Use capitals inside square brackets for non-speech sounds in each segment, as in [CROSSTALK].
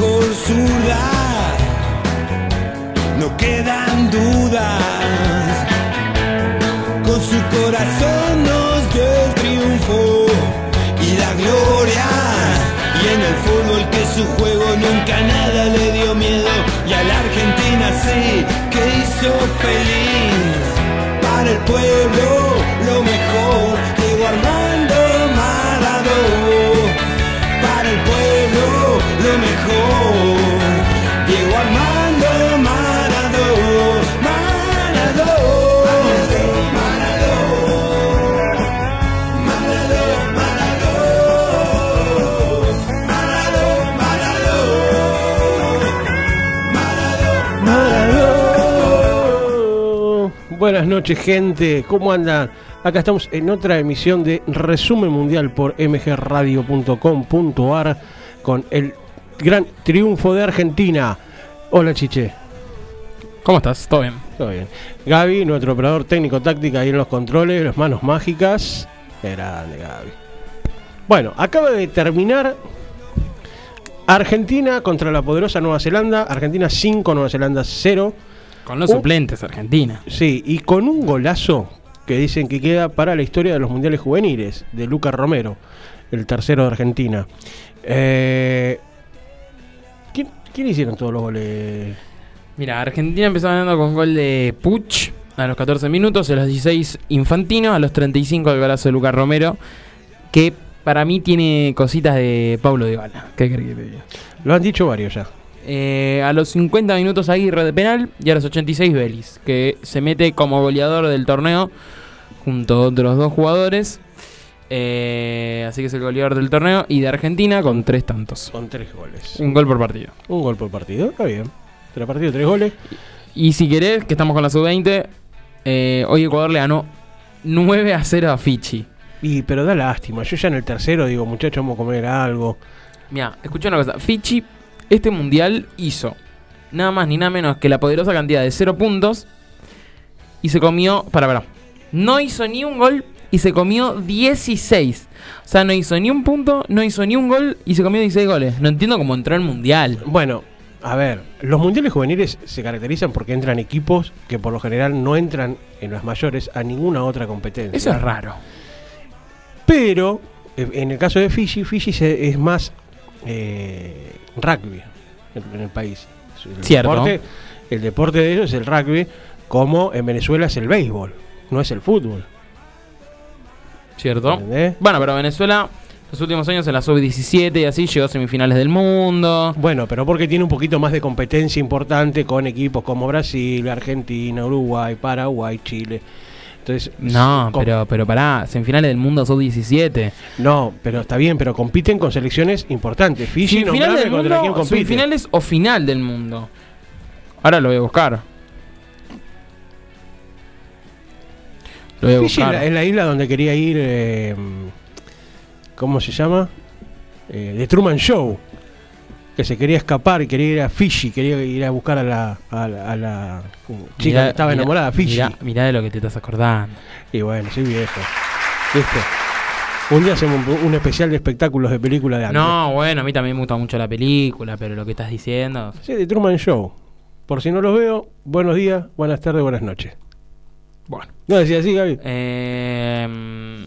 mejor zurda, no quedan dudas. Con su corazón nos dio triunfo y la gloria. Y en el fútbol que su juego nunca nada le dio miedo. Y a la Argentina sí que hizo feliz. Para el pueblo lo mejor. mejor. Diego Armando Maradó, Maradó, Maradó, Maradó, Maradó, Maradó, Buenas noches gente, ¿cómo andan? Acá estamos en otra emisión de Resumen Mundial por mgradio.com.ar con el gran triunfo de Argentina. Hola, Chiche. ¿Cómo estás? ¿Todo bien? Todo bien. Gaby, nuestro operador técnico táctico ahí en los controles, las manos mágicas. Qué Grande, Gaby. Bueno, acaba de terminar Argentina contra la poderosa Nueva Zelanda. Argentina 5, Nueva Zelanda 0. Con los suplentes, Argentina. Sí, y con un golazo que dicen que queda para la historia de los mundiales juveniles, de Lucas Romero, el tercero de Argentina. Eh, ¿quién, hicieron todos los goles? Mira, Argentina empezó ganando con gol de Puch a los 14 minutos, a los 16 Infantino, a los 35 el golazo de Lucas Romero, que para mí tiene cositas de Pablo Dybala. ¿Qué crees que te diga? Lo han dicho varios ya. Eh, a los 50 minutos Aguirre de penal y a los 86 Vélez, que se mete como goleador del torneo junto a otros dos jugadores. Eh, así que es el goleador del torneo y de Argentina con tres tantos. Con tres goles. Un gol por partido. Un gol por partido, está bien. Tres partidos, tres goles. Y si querés, que estamos con la sub-20, eh, hoy Ecuador le ganó 9 a 0 a Fiji. Y, pero da lástima. Yo ya en el tercero digo, muchachos, vamos a comer algo. Mira, escucha una cosa. Fiji, este mundial hizo nada más ni nada menos que la poderosa cantidad de 0 puntos y se comió. Para, para. No hizo ni un gol y se comió 16. O sea, no hizo ni un punto, no hizo ni un gol y se comió 16 goles. No entiendo cómo entró el mundial. Bueno, a ver, los mundiales juveniles se caracterizan porque entran equipos que por lo general no entran en las mayores a ninguna otra competencia. Eso es raro. Pero eh, en el caso de Fiji, Fiji es más eh, rugby en, en el país. El Cierto. Deporte, el deporte de ellos es el rugby, como en Venezuela es el béisbol, no es el fútbol. ¿Cierto? ¿entendés? Bueno, pero Venezuela, los últimos años en la sub-17 y así llegó a semifinales del mundo. Bueno, pero porque tiene un poquito más de competencia importante con equipos como Brasil, Argentina, Uruguay, Paraguay, Chile. Entonces, No, pero, pero pará, semifinales del mundo sub-17. No, pero está bien, pero compiten con selecciones importantes. Fiji, Semifinales del mundo, semifinales o final del mundo. Ahora lo voy a buscar. Lo voy a Fiji es la, es la isla donde quería ir. eh, ¿Cómo se llama? Eh, The Truman Show. Que se quería escapar y quería ir a Fiji. Quería ir a buscar a la, a la, a la chica Mirá- que estaba mirá- enamorada de Fiji. Mirá, mirá de lo que te estás acordando. Y bueno, soy viejo. ¿Viste? Un día hacemos un, un especial de espectáculos de películas de antes. No, bueno, a mí también me gusta mucho la película, pero lo que estás diciendo. Sí, The Truman Show. Por si no los veo, buenos días, buenas tardes, buenas noches. Bueno. No decía así, Gaby. Eh,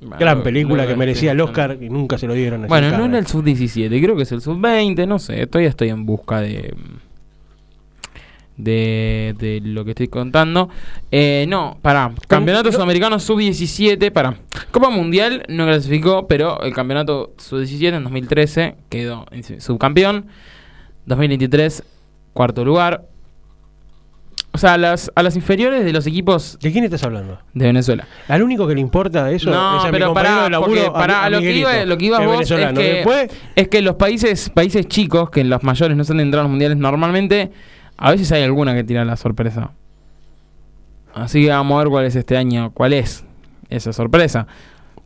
bueno, Gran película que merecía el Oscar y nunca se lo dieron. a Bueno, Jim no era el sub-17, creo que es el sub-20, no sé, todavía estoy en busca de de, de lo que estoy contando. Eh, no, para Campeonato no- Sudamericano sub-17, para Copa Mundial no clasificó, pero el Campeonato sub-17 en 2013 quedó subcampeón. 2023, cuarto lugar. O sea, a las, a las inferiores de los equipos ¿De quién estás hablando? de Venezuela. Al único que le importa eso no, es a mi pero pará, de laburo, porque a- pará, a lo, que iba, lo que ibas vos es que, Después, es que los países países chicos, que los mayores no son entrados a los mundiales normalmente, a veces hay alguna que tira la sorpresa. Así que vamos a ver cuál es este año, cuál es esa sorpresa.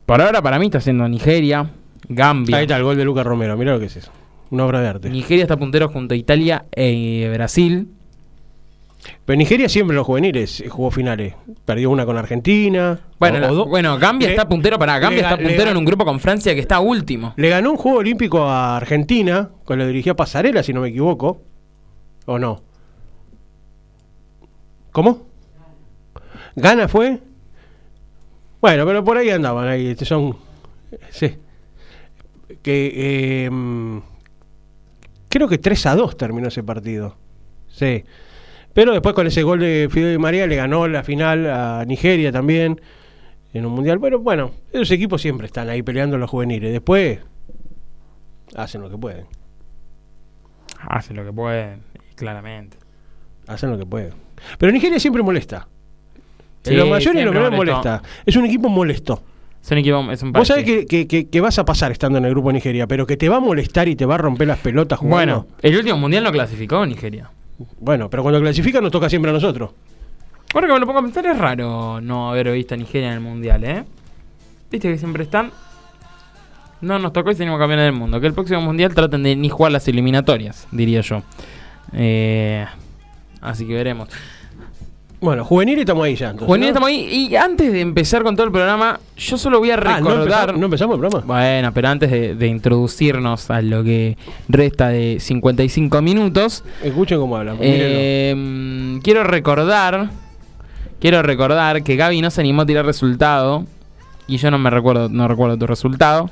Por ahora para mí está siendo Nigeria, Gambia. ahí está el gol de Lucas Romero, mira lo que es eso. Una obra de arte. Nigeria está puntero junto a Italia e Brasil. Pero Nigeria siempre en los juveniles eh, jugó finales. Perdió una con Argentina. Bueno, la- bueno, Gambia Le- está puntero para Gambia le está puntero en un grupo con Francia que está último. Le ganó un juego olímpico a Argentina, con lo dirigía Pasarela, si no me equivoco. ¿O no? ¿Cómo? ¿Gana fue? Bueno, pero por ahí andaban, ahí este, son... Sí. Que... eh, creo que 3 a 2 terminó ese partido. Sí. Pero después con ese gol de Fidel Di María le ganó la final a Nigeria también en un mundial. Bueno, bueno, esos equipos siempre están ahí peleando los juveniles. Después hacen lo que pueden. Hacen lo que pueden, claramente. Hacen lo que pueden. Pero Nigeria siempre molesta. Sí, en los mayores y en los menores molesta. Es un equipo molesto. Es un equipo, es un Vos sabés que, que- que- que vas a pasar estando en el grupo de Nigeria, pero que te va a molestar y te va a romper las pelotas jugando. Bueno, el último mundial no clasificó Nigeria. Bueno, pero cuando clasifica nos toca siempre a nosotros. Ahora que me lo pongo a pensar, es raro no haber visto a Nigeria en el mundial, ¿eh? Viste que siempre están. No nos tocó y salimos campeones del mundo. Que el próximo mundial traten de ni jugar las eliminatorias, diría yo. Eh, así que veremos. Bueno, juveniles estamos ahí ya. entonces, Juvenil, ¿no? estamos ahí. Y antes de empezar con todo el programa, yo solo voy a Ah, ¿no recordar. empezamos, ¿no empezamos el programa? Bueno, pero antes de, de introducirnos a lo que resta de 55 minutos, Escuchen cómo hablan. mírenlo. eh, mm, quiero recordar, quiero recordar que Gaby no se animó a tirar resultado y yo no me recuerdo, no recuerdo tu resultado.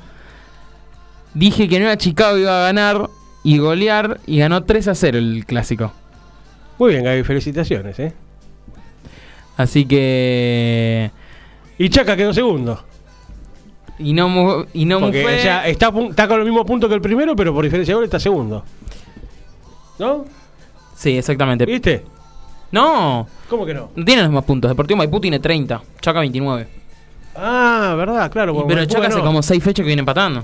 Dije que Nueva Chicago iba a ganar y golear y ganó 3 a 0 el clásico. Muy bien, Gaby, felicitaciones, ¿eh? Así que Y Chaca quedó segundo. y no y no Porque o sea, está, con el mismo punto que el primero, pero por diferencia de gol está segundo. ¿No? Sí, exactamente. ¿Viste? No, ¿Cómo que no? no tiene los mismos puntos. Deportivo Maipú tiene 30, Chaca 29. Ah, verdad, claro. Y- pero Maipú Chaca hace como 6 fechas que viene empatando.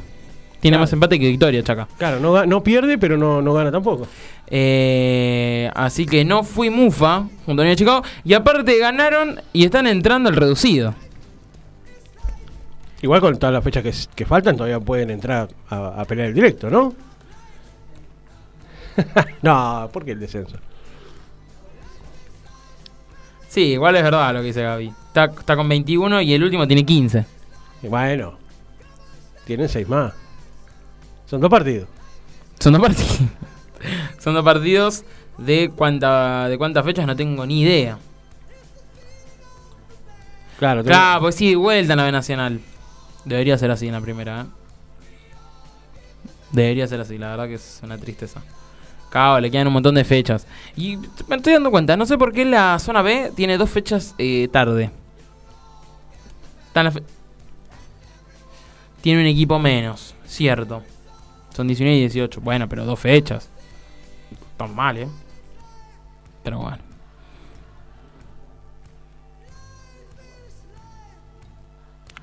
Tiene Claro. más empate que victoria, Chaca. Claro, no, no pierde, pero no, no gana tampoco. Eh, así que no fui mufa junto a Unión de Chicago. Y aparte ganaron y están entrando al reducido. Igual con todas las fechas que, faltan, todavía pueden entrar a, a pelear el directo, ¿no? [LAUGHS] no, ¿por qué el descenso? Sí, igual es verdad lo que dice Gaby. Está, está con 21 y el último tiene 15. Y bueno, tienen seis más. Son dos partidos. Son dos partidos. [LAUGHS] Son dos partidos de cuánta, de cuántas fechas no tengo ni idea. Claro, Claro, pues sí, vuelta en la B Nacional. Debería ser así en la primera, ¿eh? Debería ser así, la verdad que es una tristeza. Cabo, le quedan un montón de fechas. Y me estoy dando cuenta, no sé por qué la zona B tiene dos fechas eh, tarde. Fe- tiene un equipo menos, cierto. Son 19 y 18. Bueno, pero dos fechas. Tan mal, ¿eh? Pero bueno.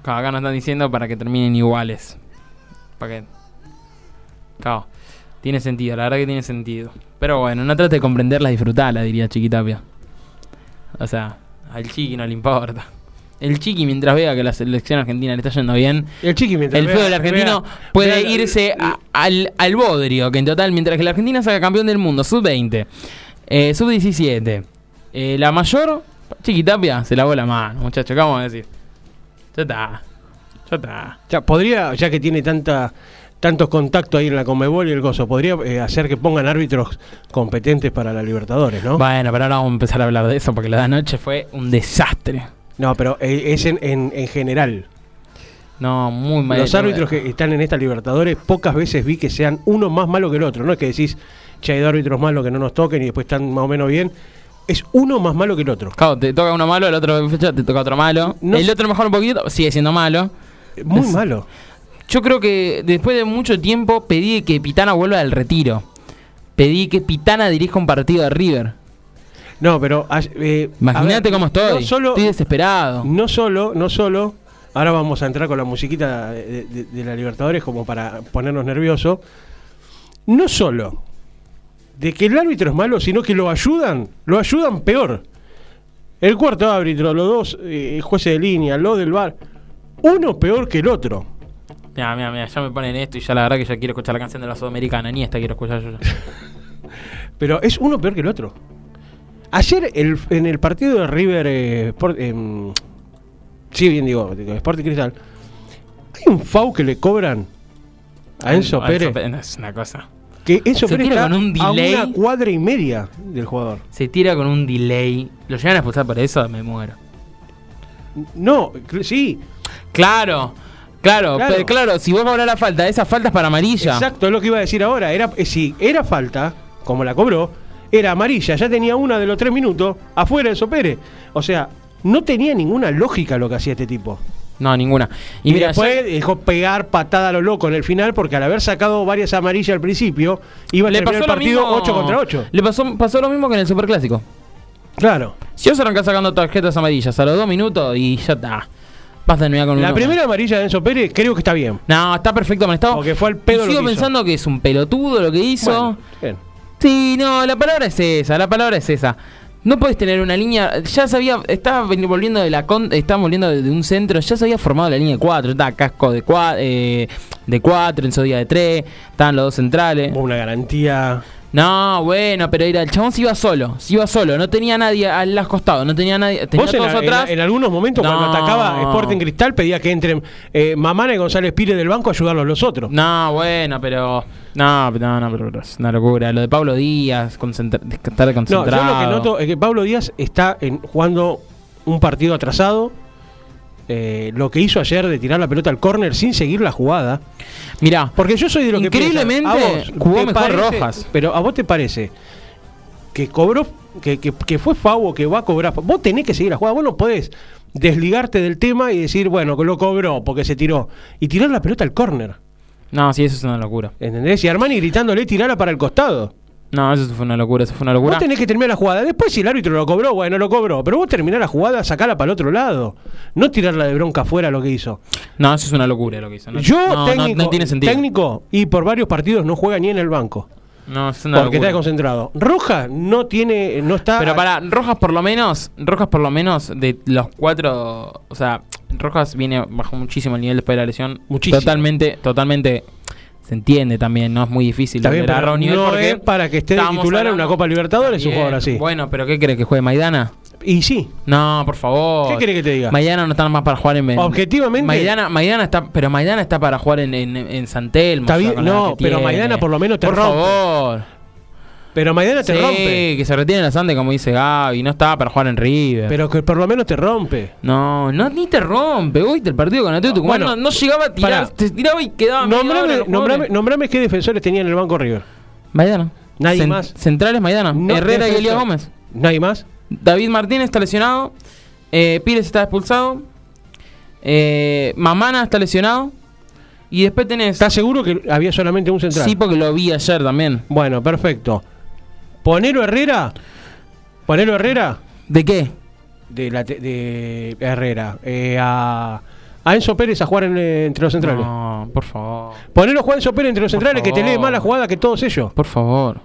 Acá nos están diciendo para que terminen iguales. Para que. Claro. Tiene sentido, la verdad que tiene sentido. Pero bueno, no trate de comprenderla, disfrutarla, diría Chiquitapia. O sea, al Chiqui no le importa. El Chiqui, mientras vea que la selección argentina le está yendo bien, El chiqui mientras el vea- feo del argentino vea- puede vea- irse a- al, al bodrio, que en total, mientras que la Argentina saca campeón del mundo, sub-20, eh, sub-17, eh, la mayor, Chiquitapia, se lavó la mano, muchachos, ¿qué vamos a decir? Ya está, ya está. Ya, podría, ya que tiene tanta tantos contactos ahí en la Conmebol y el gozo, podría eh, hacer que pongan árbitros competentes para la Libertadores, ¿no? Bueno, pero ahora vamos a empezar a hablar de eso, porque la de anoche fue un desastre. No, pero eh, es en, en, en general. No, muy mal. Los árbitros que están en esta Libertadores, pocas veces vi que sean uno más malo que el otro. No es que decís, che, hay dos árbitros malos que no nos toquen y después están más o menos bien. Es uno más malo que el otro. Claro, te toca uno malo, el otro te toca otro malo. No el otro mejor un poquito, sigue siendo malo. Muy Es- malo. Yo creo que después de mucho tiempo pedí que Pitana vuelva del retiro. Pedí que Pitana dirija un partido de River. No, pero. eh, Imagínate cómo estoy. No solo, Estoy desesperado. no solo, no solo. Ahora vamos a entrar con la musiquita de, de- de la Libertadores como para ponernos nerviosos. No solo de que el árbitro es malo, sino que lo ayudan, lo ayudan peor. El cuarto árbitro, los dos eh, jueces de línea, los del bar, uno peor que el otro. Mira, mira, mira, ya me ponen esto y ya la verdad que ya quiero escuchar la canción de la Sudamericana. Ni esta quiero escuchar yo. [LAUGHS] Pero es uno peor que el otro. Ayer el- en el partido de River eh, em, sí, bien digo, de Sport y Cristal, hay un FAU que le cobran a Enzo A Pérez. Pérez, Es una cosa. Que Enzo Se Pérez tira está con un delay. a una cuadra y media del jugador. Se tira con un delay. ¿Lo llegan a expulsar por eso? Me muero. No, sí, Claro, claro, Claro. pero claro, si vos cobras la falta, esa falta es para amarilla. exacto, es lo que iba a decir ahora. Era, eh, si era falta, como la cobró, era amarilla, ya tenía una de los tres minutos afuera Enzo Pérez. O sea, no tenía ninguna lógica lo que hacía este tipo. No, ninguna. Y, Y, mira, después dejó pegar patada a lo loco en el final porque al haber sacado varias amarillas al principio, iba a le pasó el partido mismo. 8 contra 8. Le pasó, pasó lo mismo que en el Superclásico. Claro. Si vos arrancás sacando tarjetas amarillas a los dos minutos y ya está. Vas a terminar con La uno. primera amarilla de Enzo Pérez creo que está bien. No, está perfecto amonestado. Porque fue al pedo Y lo sigo hizo. pensando que es un pelotudo lo que hizo. Bueno, bien. Sí, no, la palabra es esa, la palabra es esa. No puedes tener una línea, ya sabía, estaba volviendo de la con, estaba volviendo de, un centro, ya se había formado la línea de 4, estaba casco de 4, de 4, en día de 3, estaban los dos centrales. Una garantía. No, bueno, pero era, el chabón se iba solo, se iba solo, no tenía nadie a los costados, no tenía nadie, tenía Vos en, todos en atrás. la- en algunos momentos cuando atacaba Sporting Cristal pedía que entren eh, Mamana y González Pires del banco a ayudarlos los otros. No, bueno, pero. No, no, no, pero es una locura. Lo de Pablo Díaz, concentra- estar No, concentrado. yo lo que noto es que Pablo Díaz está en- jugando un partido atrasado. Eh, lo que hizo ayer de tirar la pelota al córner sin seguir la jugada. Mirá, Porque yo soy de lo que Increíblemente, ¿a vos jugó mejor parece- Rojas. Pero a vos te parece que cobró, que, que, que fue Favo, que va a cobrar. Vos tenés que seguir la jugada, vos no podés desligarte del tema y decir, bueno, que lo cobró porque se tiró. Y tirar la pelota al córner. no, sí, eso es una locura. ¿Entendés? Y Armani gritándole tirala para el costado. No, eso fue una locura, eso fue una locura. Vos tenés que terminar la jugada. Después, si el árbitro lo cobró, bueno, lo cobró. Pero vos terminás la jugada, sacala para el otro lado. No tirarla de bronca afuera lo que hizo. No, eso es una locura lo que hizo. No, Yo, no, técnico, no tiene sentido. técnico, y por varios partidos no juega ni en el banco. No, es una Porque locura. está concentrado. Roja no tiene, no está. Pero para Rojas por lo menos, Rojas por lo menos de los cuatro, o sea, Rojas viene bajó muchísimo el nivel después de la lesión. Muchísimo. Totalmente, totalmente se entiende también, no es muy difícil Está bien, pero un no es para que esté de titular en una Copa Libertadores un Bien, jugador así. Bueno, pero ¿qué crees que juegue Maidana? Y sí, No, por favor. ¿Qué querés que te diga? Maidana no está más para jugar en. en- Objetivamente- Maidana, Maidana está. Pero Maidana está para jugar en, en, en San Telmo, Está bien, no, pero. Maidana por lo menos te Por rompe. favor. Pero Maidana te sí, rompe. que se retire en la Sande, como dice Gaby. No estaba para jugar en River. Pero que por lo menos te rompe. no, no, ni te rompe. Uy, el partido con Atlético Tucumán Bueno, no, no llegaba a tirar. pará. Se tiraba y quedaba. Nombrame, nombrame, nombrame qué defensores tenía en el banco River. Maidana. Nadie más. Centrales Maidana. No, Herrera y. Elías Gómez. Nadie más. David Martínez está lesionado. Eh, Pires está expulsado. Eh, Mamana está lesionado. Y después tenés. ¿Estás seguro que había solamente un central? Sí, porque lo vi ayer también. Bueno, perfecto. Ponelo Herrera. Ponelo Herrera. ¿De qué? De, la te- de Herrera. eh, a, a Enzo Pérez a jugar en, entre los centrales. No, por favor. Ponelo a Juan Enzo Pérez entre los Por centrales que te lee más la jugada que todos ellos. Por favor.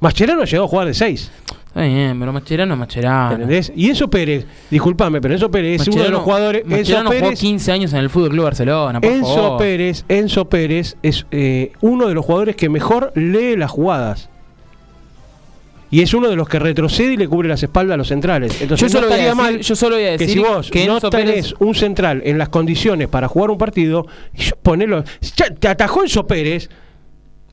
Mascherano llegó a jugar de 6. Está bien, pero Macherano es Macherano. ¿Entendés? Y Enzo Pérez, discúlpame, pero Enzo Pérez es uno de los jugadores. Enzo Mascherano jugó Pérez, 15 años en el Fútbol Club Barcelona. Por Enzo favor. Pérez, Enzo Pérez es eh, uno de los jugadores que mejor lee las jugadas. Y es uno de los que retrocede y le cubre las espaldas a los centrales. Entonces Yo no solo, a estaría decir, mal yo solo voy a que decir si vos que no tenés Pérez. un central en las condiciones para jugar un partido, ponelo. Te atajó Enzo Pérez,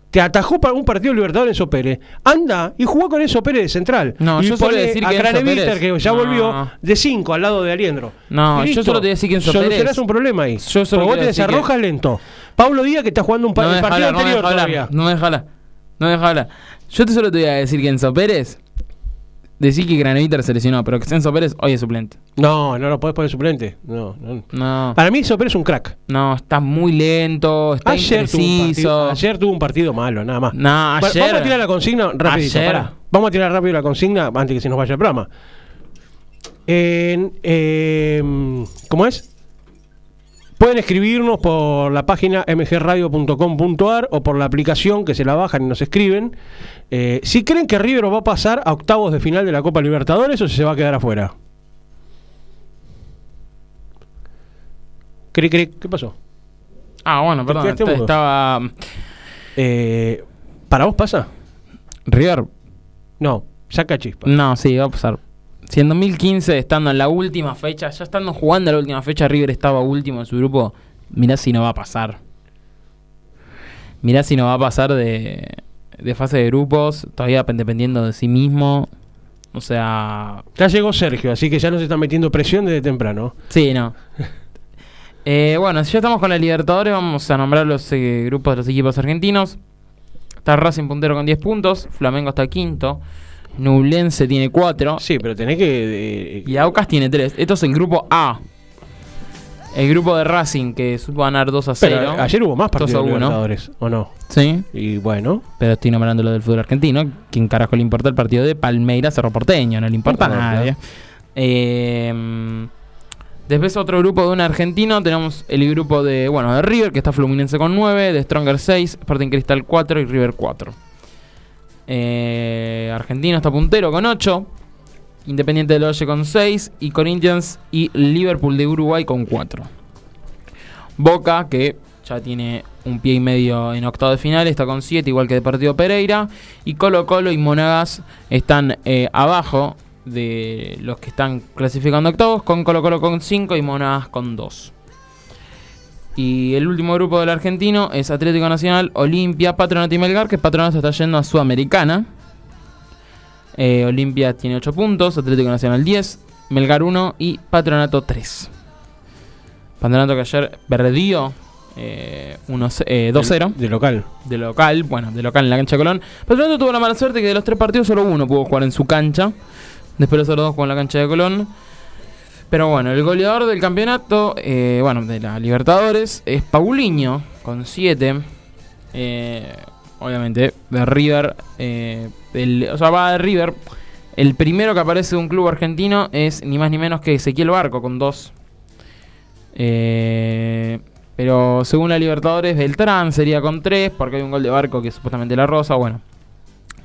te atajó para un partido libertador Enzo Pérez. Anda y jugá con Enzo Pérez de central. No, y yo solo voy a poné decir a que Enzo Pérez- que ya No. volvió de 5 al lado de Aliendro. No, yo solo te voy a decir que Enzo Solucionás Pérez- un problema ahí. Yo solo Porque vos a decir que- lento. Pablo Díaz que está jugando un No el partido hablar, no anterior deja todavía. No hablar. No hablar. Yo te solo te voy a decir que Enzo Pérez. Decir que Graneviter se lesionó, pero que Enzo Pérez hoy es suplente. No, no lo podés poner suplente. No, no. No, Para mí Enzo Pérez es un crack. no, está muy lento, está Ayer tuvo, partido, ayer tuvo un partido malo, nada más. No, ayer. Vamos a tirar la consigna rapidito. Ayer. pará. vamos a tirar rápido la consigna antes que se nos vaya el programa. En, em, ¿Cómo es? Pueden escribirnos por la página mgradio.com.ar o por la aplicación que se la bajan y nos escriben. Eh, si creen que River va a pasar a octavos de final de la Copa Libertadores o si se va a quedar afuera. ¿Qué pasó? Ah, bueno, perdón. mudo. Estaba. Eh, ¿Para vos pasa? River. No, saca chispa. No, sí, va a pasar. Si en 2015, estando en la última fecha, ya estando jugando la última fecha, River estaba último en su grupo, mirá si no va a pasar. Mirá si no va a pasar de, de fase de grupos, todavía dependiendo de sí mismo. O sea, Ya llegó Sergio, así que ya nos está metiendo presión desde temprano. sí, no. [LAUGHS] Eh, bueno, si ya estamos con la Libertadores, vamos a nombrar los eh, grupos de los equipos argentinos. Está Racing puntero con 10 puntos, Flamengo está quinto, Nublense tiene 4, Sí, pero tenés que. eh, Y Aucas tiene 3. Esto es el grupo A. El grupo de Racing que supo ganar 2 a 0. pero ayer hubo más partidos 2 a de 1. Libertadores, ¿o no? Sí, Y bueno, pero estoy nombrando lo del fútbol argentino. ¿Quién carajo le importa el partido de Palmeiras Cerro Porteño? No le importa a No importa. nadie. Eh, después otro grupo de un argentino. Tenemos el grupo de, bueno, de River, que está Fluminense con 9, de Stronger 6, Sporting Cristal 4 y River 4. Eh, Argentino está puntero con 8. Independiente del Oye con 6. Y Corinthians y Liverpool de Uruguay con 4. Boca, que ya tiene un pie y medio en octavo de final, está con 7, igual que Deportivo Pereira. Y Colo Colo y Monagas están eh, abajo de los que están clasificando octavos, con Colo Colo con 5 y Monagas con 2. Y el último grupo del argentino es Atlético Nacional, Olimpia, Patronato y Melgar, que Patronato está yendo a Sudamericana. Eh, Olimpia tiene 8 puntos, Atlético Nacional 10, Melgar 1 y Patronato 3. Patronato que ayer perdió eh, eh, 2-0 De local. de local, bueno, de local en la cancha de Colón. Patronato tuvo la mala suerte que de los tres partidos solo uno pudo jugar en su cancha. Después los otros dos jugaron en la cancha de Colón. Pero bueno, el goleador del campeonato, eh, bueno, de la Libertadores, es Paulinho, con 7. obviamente, de River. eh, el- o sea, va de River. El primero que aparece de un club argentino es ni más ni menos que Ezequiel Barco, con 2. Eh, pero según la Libertadores, Beltrán sería con 3, porque hay un gol de Barco que es supuestamente la rosa. Bueno,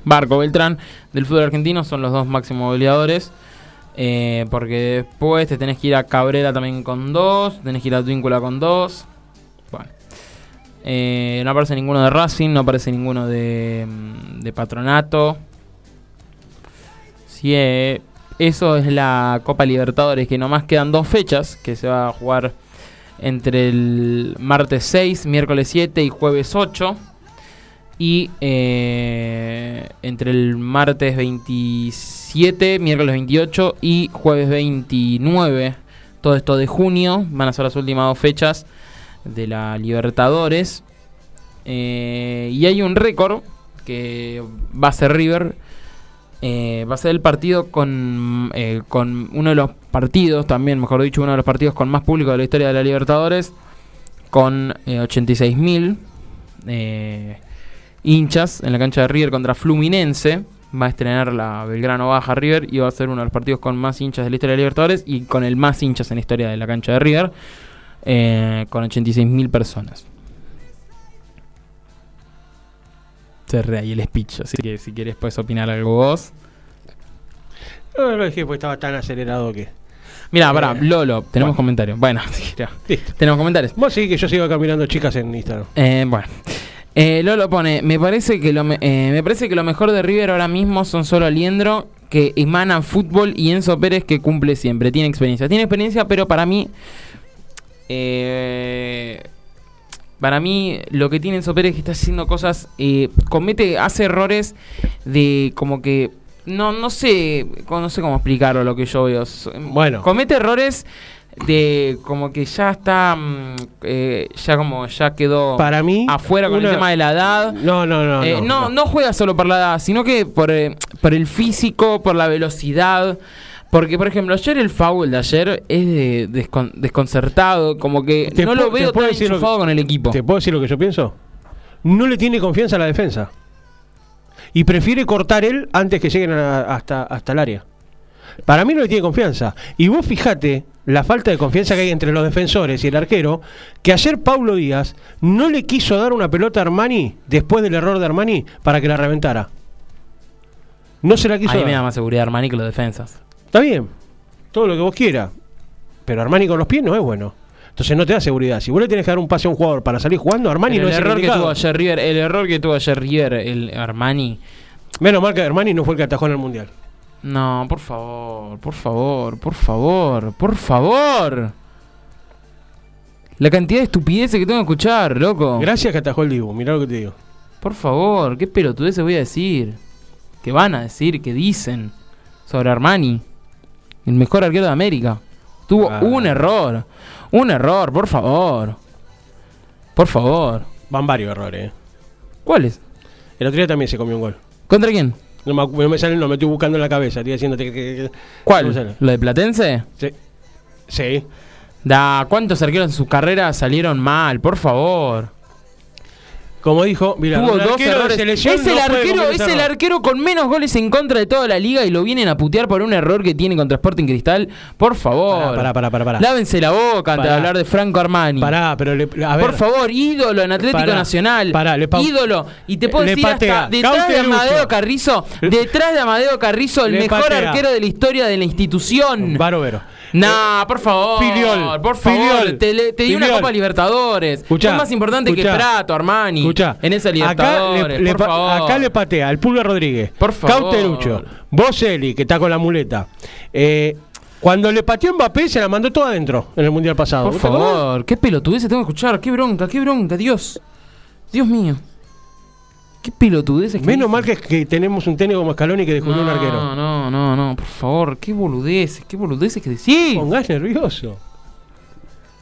Barco, Beltrán del fútbol argentino son los dos máximos goleadores. Eh, porque después te tenés que ir a Cabrera también con 2, tenés que ir a Tvíncula con 2. Bueno. Eh, no aparece ninguno de Racing, no aparece ninguno de, mm, Patronato. Sí, eso es la Copa Libertadores, que nomás quedan dos fechas, que se va a jugar entre el martes 6, miércoles 7 y jueves 8. Y eh, entre el martes 27, miércoles 28 y jueves 29. Todo esto de junio. Van a ser las últimas dos fechas de la Libertadores. Eh, y hay un récord que va a ser River. Eh, va a ser el partido con, eh, con uno de los partidos, también, mejor dicho, uno de los partidos con más público de la historia de la Libertadores. Con eh, 86.000 eh, hinchas en la cancha de River contra Fluminense. Va a estrenar la Belgrano Baja River y va a ser uno de los partidos con más hinchas de la historia de Libertadores y con el más hinchas en la historia de la cancha de River. eh, con 86.000 personas. Se ríe ahí el speech, así que si quieres puedes opinar algo vos. No, lo dije porque estaba tan acelerado que. Mira, pará, Eh, Lolo, tenemos bueno. comentarios. Bueno, [LAUGHS] sí. Listo. tenemos comentarios. Vos sí que yo sigo caminando chicas en Instagram. Eh, bueno. Eh, Lolo pone, me parece que lo me, eh, me parece que lo mejor de River ahora mismo son solo Aliendro, que emanan fútbol, y Enzo Pérez que cumple siempre, tiene experiencia. Tiene experiencia, pero para mí. eh, para mí, lo que tiene Enzo Pérez es que está haciendo cosas. eh, comete, hace errores de como que. No, no sé. No sé cómo explicarlo lo que yo veo. Bueno. Comete errores de como que ya está. mm, eh, ya como ya quedó Para mí. afuera con una- el tema de la edad. No, no, no. Eh, no, no, no juega solo por la edad, sino que por, eh, por el físico, por la velocidad. Porque, por ejemplo, ayer el foul de ayer es de descon- desconcertado, como que no lo veo tan enchufado que- con el equipo. ¿Te puedo decir lo que yo pienso? No le tiene confianza a la defensa. y prefiere cortar él antes que lleguen a- hasta, hasta el área. Para mí no le tiene confianza. Y vos fijate la falta de confianza que hay entre los defensores y el arquero, que ayer Paulo Díaz no le quiso dar una pelota a Armani después del error de Armani para que la reventara. No se la quiso Ahí dar. me da más seguridad Armani que los defensas. Está bien, todo lo que vos quieras. Pero Armani con los pies no es bueno. Entonces no te da seguridad. Si vos le tenés que dar un pase a un jugador para salir jugando, Armani Pero no el es el error que tuvo ayer River, el error que tuvo ayer River, el Armani. Menos mal que Armani no fue el que atajó en el Mundial. No, por favor, por favor, por favor, por favor. La cantidad de estupideces que tengo que escuchar, loco. Gracias que atajó el Dibu, mirá lo que te digo. Por favor, qué pelotudeces voy a decir. ¿Qué van a decir? ¿Qué dicen? Sobre Armani. El mejor arquero de América. Tuvo Ah. un error. Un error, por favor. Por favor. Van varios errores. eh. ¿Cuál es? El otro día también se comió un gol. ¿Contra quién? No me, no me sale, no me estoy buscando en la cabeza. Estoy diciéndote que. ¿Cuál? ¿Lo de Platense? Sí. Sí. Da, ¿cuántos arqueros en su carrera salieron mal? Por favor. Como dijo, mira, Tuvo dos de errores. Es el no arquero, es el arquero con menos goles en contra de toda la liga y lo vienen a putear por un error que tiene contra Sporting Cristal. Por favor. Pará, pará, pará, pará. Lávense la boca antes de hablar de Franco Armani. Pará, pero le, a ver. Por favor, ídolo en Atlético Pará, Nacional. pará, le ídolo. Y te puedo le decir patea. hasta detrás de. Amadeo Carrizo, detrás de Amadeo Carrizo, el Le mejor patea. arquero de la historia de la institución. Varo Vero. Nah, por favor. Filiol, por favor. Filiol, te, le- te di una. Copa Libertadores. Escuchá, es más importante escuchá. que Prato, Armani. Escuchá, en esa Libertadores. le, le por pa- favor. acá le patea el Pulga Rodríguez, Por favor. Cauterucho, Boselli, que está con la muleta. Eh, cuando le pateó Mbappé, se la mandó todo adentro en el Mundial pasado. Por favor, qué pelotudeces tengo que escuchar. Qué bronca, qué bronca, Dios. Dios mío. Qué pelotudeces. que Menos dicen. mal que, que tenemos un técnico como Scaloni que descubrió un No, arquero. no, no, no, por favor, qué boludeces, qué boludeces que decís. No te pongas nervioso.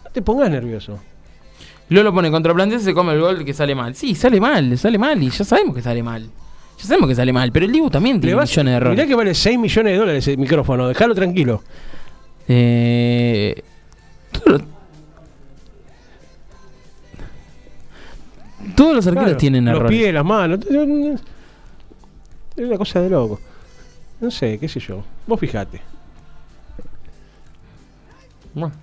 No te pongas nervioso. Lolo pone contra Platense se come el gol que sale mal. Sí, sale mal, sale mal y ya sabemos que sale mal. Ya sabemos que sale mal, pero el Dibu también tiene vas- millones de errores. Mirá que vale 6 millones de dólares el micrófono, déjalo tranquilo. Eh, Todos los arqueros Claro, tienen los errores. pies, las manos. Es una cosa de loco. No sé, qué sé yo. Vos fijate. Bueno.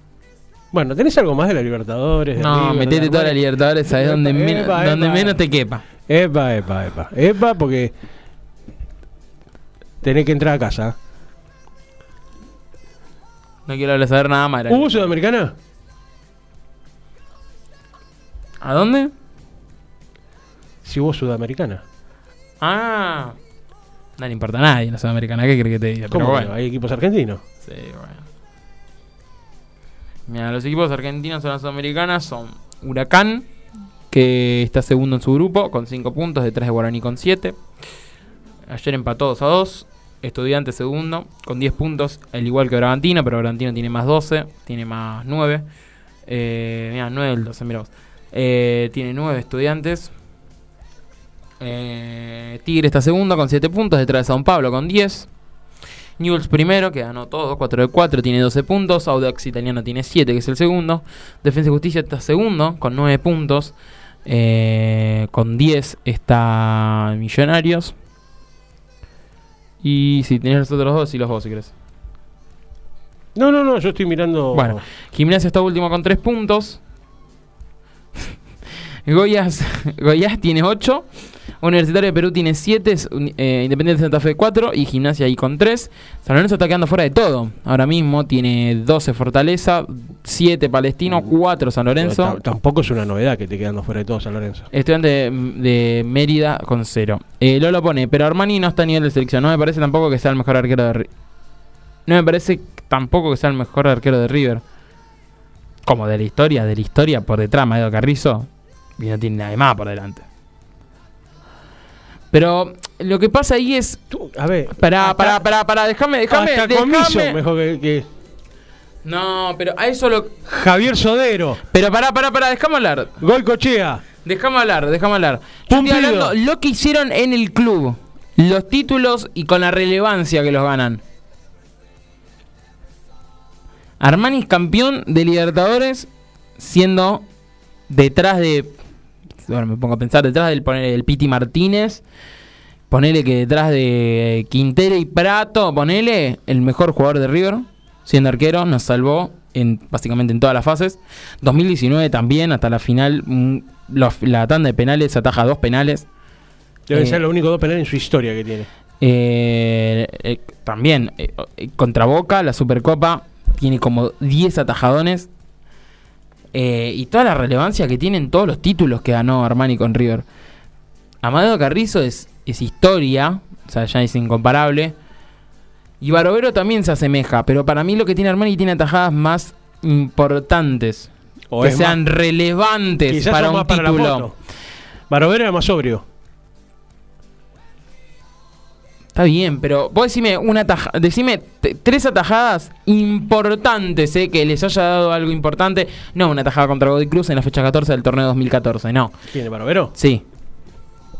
Bueno, ¿tenés algo más de la Libertadores? No, River, metete toda la? Libertadores ahí Epa, donde, men- epa, donde epa. menos te quepa. Epa, epa, epa. Epa, porque tenés que entrar a casa. No quiero hablar- saber nada más. ¿Hubo Sudamericana? ¿A dónde? Si hubo Sudamericana. Ah. No le importa a nadie la Sudamericana, ¿qué crees que te diga? Pero ¿Cómo? bueno. que no? Hay equipos argentinos. Sí, bueno. Mira, los equipos argentinos en la Sudamericana son Huracán, que está segundo en su grupo, con 5 puntos, detrás de Guaraní con 7. Ayer empató 2 a 2. Estudiante segundo, con 10 puntos, al igual que Bragantino, pero Bragantino tiene más 12, tiene más 9. Eh, mira, 9 del 12, mira vos. Eh, tiene 9 estudiantes. Eh, Tigre está segundo con 7 puntos, detrás de Sao Pablo con 10. Newell's primero, que ganó todo, 4 de 4, tiene 12 puntos. Audax Italiano tiene 7, que es el segundo. Defensa y Justicia está segundo, con 9 puntos. Eh, con 10 está Millonarios. Y si tenés los otros dos, y los vos si querés. No, no, no, yo estoy mirando. Bueno. Gimnasia está último con 3 puntos. [LAUGHS] Goyas, Goyas tiene 8. Universitario de Perú tiene 7. Independiente de Santa Fe 4. Y Gimnasia ahí con 3. San Lorenzo está quedando fuera de todo. Ahora mismo tiene 12 Fortaleza, 7 Palestino, 4 San Lorenzo. Tampoco es una novedad que te quedando fuera de todo San Lorenzo. Estudiante de, de Mérida con 0. Eh, Lolo pone, pero Armani no está a nivel de selección. No me parece tampoco que sea el mejor arquero de River. No me parece tampoco que sea el mejor arquero de River. Como de la historia, de la historia por detrás, Madeo Carrizo. Y no tiene nada más por delante. Pero lo que pasa ahí es. Tú, a ver. Pará, hasta- pará, pará, pará, déjame, déjame, hasta mejor que, que No, pero a eso lo. Javier Sodero, Pero pará, pará, pará, déjame hablar. Gol Cochea. Déjame hablar, déjame hablar. Yo estoy hablando lo que hicieron en el club. Los títulos y con la relevancia que los ganan. Armani es campeón de Libertadores siendo detrás de... Bueno, me pongo a pensar, detrás del poner el Piti Martínez. ponele que detrás de Quintero y Prato, ponele el mejor jugador de River, siendo arquero, nos salvó en básicamente en todas las fases. 2019 también, hasta la final, mm, la tanda de penales, ataja dos penales. Debe Eh, ser los únicos dos penales en su historia que tiene. Eh, eh, también eh, contra Boca, la Supercopa, tiene como 10 atajadones. Eh, y toda la relevancia que tienen todos los títulos que ganó Armani con River. Amadeo Carrizo es, es historia, o sea, ya es incomparable. Y Barovero también se asemeja, pero para mí lo que tiene Armani tiene atajadas más importantes. O que sean más- relevantes para un para título. Barovero era más sobrio. Está bien, pero vos decime una ataja, decime tres atajadas importantes, eh, que les haya dado algo importante. No, una atajada contra Godoy Cruz en la fecha 14 del torneo 2014, no. ¿Tiene Barovero? Sí.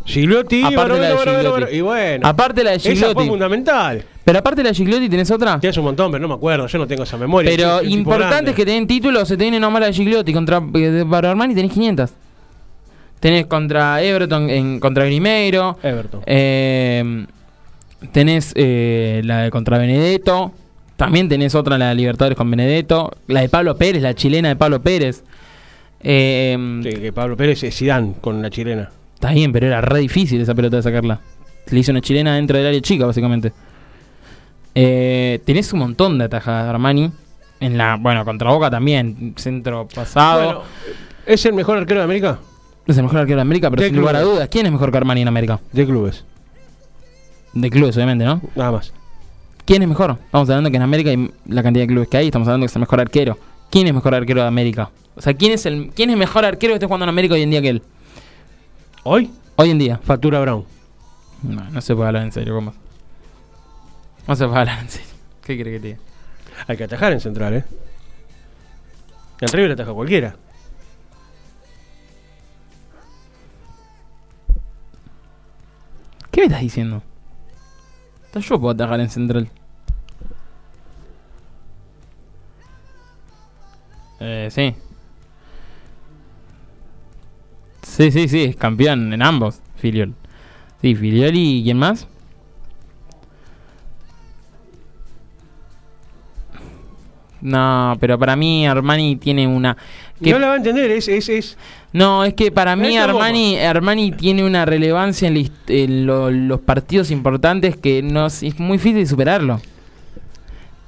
Gigliotti, Aparte Barovero, la de Gigliotti. Y bueno, Aparte la de esa fue Gigliotti. fundamental. Pero aparte la de Gigliotti, ¿tenés otra? Tienes un montón, pero no me acuerdo. Yo no tengo esa memoria. Pero tipo importantes grande. que tienen títulos, se tienen nomás la de Gigliotti. Contra eh, para Armani tenés 500. Tenés contra Everton, en, contra Grimeiro. Everton. Eh, tenés eh, la de contra Benedetto. También tenés otra, la de Libertadores con Benedetto. La de Pablo Pérez, la chilena de Pablo Pérez. Eh, Sí, que Pablo Pérez es Zidane con la chilena. Está bien, pero era re difícil esa pelota de sacarla. Le hizo una chilena dentro del área chica, básicamente. Eh, tenés un montón de atajadas Armani. En la, bueno, contra Boca también. Centro pasado. Bueno, ¿es el mejor arquero de América? es el mejor arquero de América, pero De sin lugar a dudas. ¿Quién es mejor que Armani en América? De clubes. De clubes, obviamente, ¿no? Nada más. ¿Quién es mejor? Estamos hablando que en América hay la cantidad de clubes que hay. Estamos hablando que es el mejor arquero. ¿Quién es mejor arquero de América? O sea, ¿quién es el quién es mejor arquero que esté jugando en América hoy en día que él? Hoy, Hoy en día. factura Brown. No, no se puede hablar en serio, ¿cómo? No se puede hablar en serio. ¿Qué crees que te diga? Hay que atajar en central, ¿eh? En River ataja cualquiera. ¿Qué me estás diciendo? Puedo atajar en central. Eh, sí. Sí, sí, sí, es campeón en ambos, Filiol. Sí, Filiol y ¿quién más? No, pero para mí Armani tiene una... que- No la va a entender, es, es, es no, es que para mí. Armani, Armani tiene una relevancia en, lo- los partidos importantes que no es es muy difícil superarlo.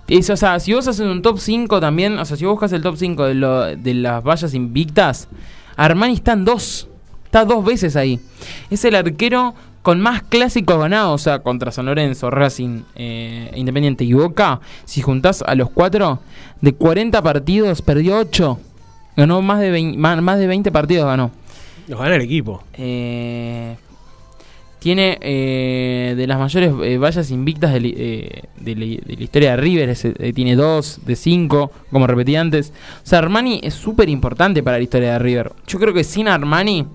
Es, o sea, si vos haces un top 5 también, o sea, si vos buscas el top 5 de, lo- de las vallas invictas, Armani está en dos. Está dos veces ahí. Es el arquero con más clásicos ganados, o sea, contra San Lorenzo, Racing, eh, Independiente y Boca. Si juntás a los cuatro, de 40 partidos, perdió 8. Ganó más de 20, más, más de 20 partidos, ganó. Nos gana el equipo. Eh, tiene eh, de las mayores eh, vallas invictas de, eh, la- de la historia de River. es, tiene dos, de cinco, como repetí antes. O sea, Armani es súper importante para la historia de River. Yo creo que sin Armani.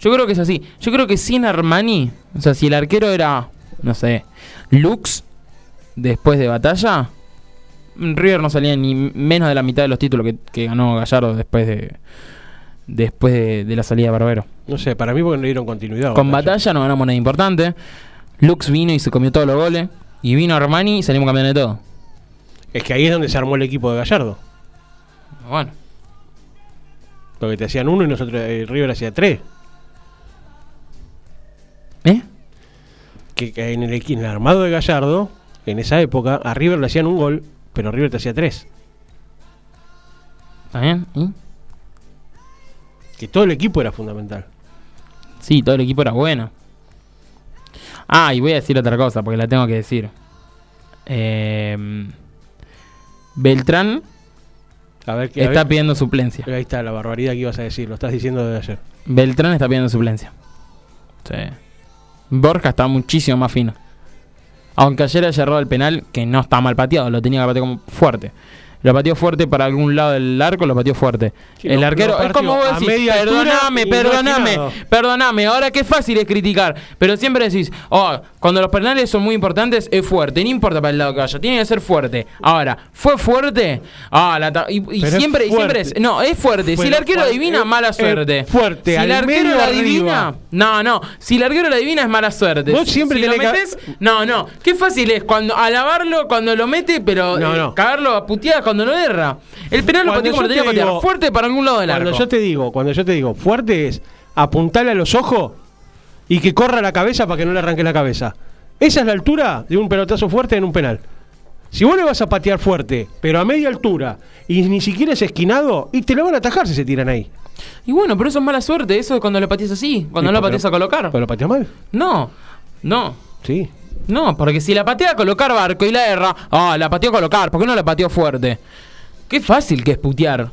Yo creo que es así. Yo creo que sin Armani. O sea, si el arquero era, no sé, Lux después de batalla. River no salía ni menos de la mitad de los títulos que, que ganó Gallardo después de después de, de la salida de Barbero. No sé, para mí porque no dieron continuidad. Con batalla no ganamos nada importante. Lux vino y se comió todos los goles. Y vino Armani y salimos campeones de todo. Es que ahí es donde se armó el equipo de Gallardo. Bueno, Porque te hacían uno y nosotros eh, River hacía tres. ¿Eh? Que, que en, el, en el armado de Gallardo, en esa época, a River le hacían un gol, pero River te hacía tres. ¿Está bien? ¿Y? Que todo el equipo era fundamental. Sí, todo el equipo era bueno. Ah, y voy a decir otra cosa, porque la tengo que decir. Eh, Beltrán A ver qué. a está ver- pidiendo suplencia. Ahí está la barbaridad que ibas a decir, lo estás diciendo desde ayer. Beltrán está pidiendo suplencia. Sí. Borja está muchísimo más fino. Aunque ayer haya errado el penal, que no está mal pateado, lo tenía que patear como fuerte. Lo pateó fuerte para algún lado del arco, lo pateó fuerte. Sí, el arquero, es como vos decís, perdoname, perdoname, girado". perdoname. Ahora qué fácil es criticar, pero siempre decís, oh, cuando los penales son muy importantes, es fuerte. No importa para el lado que vaya, tiene que ser fuerte. Ahora, ¿fue fuerte? Ah, la y, y Pero es siempre, y siempre es. No, es fuerte. si el arquero adivina, mala suerte. fuerte, Si el arquero la adivina. No, no. Si el arquero la adivina, es mala suerte. Vos siempre si lo metes. No, no. Qué fácil es cuando alabarlo cuando lo mete, pero No, eh, cagarlo a puteadas cuando lo erra. El penal lo pateó como lo tenía que te patear. Fuerte para algún lado del Cuando arco. yo te digo, cuando yo te digo, fuerte es apuntarle a los ojos y que corra la cabeza para que no le arranque la cabeza. Esa es la altura de un pelotazo fuerte en un penal. Si vos le vas a patear fuerte, pero a media altura, y ni siquiera es esquinado, y te lo van a atajar si se tiran ahí. Y bueno, pero eso es mala suerte. Eso es cuando lo pateas así. Cuando Sí, no lo pateas a colocar. ¿Pero lo pateas mal? No, no. Sí. No, porque si la patea a colocar barco y la erra, ah, la pateó a colocar, ¿por qué no la pateó fuerte? Qué fácil que es putear.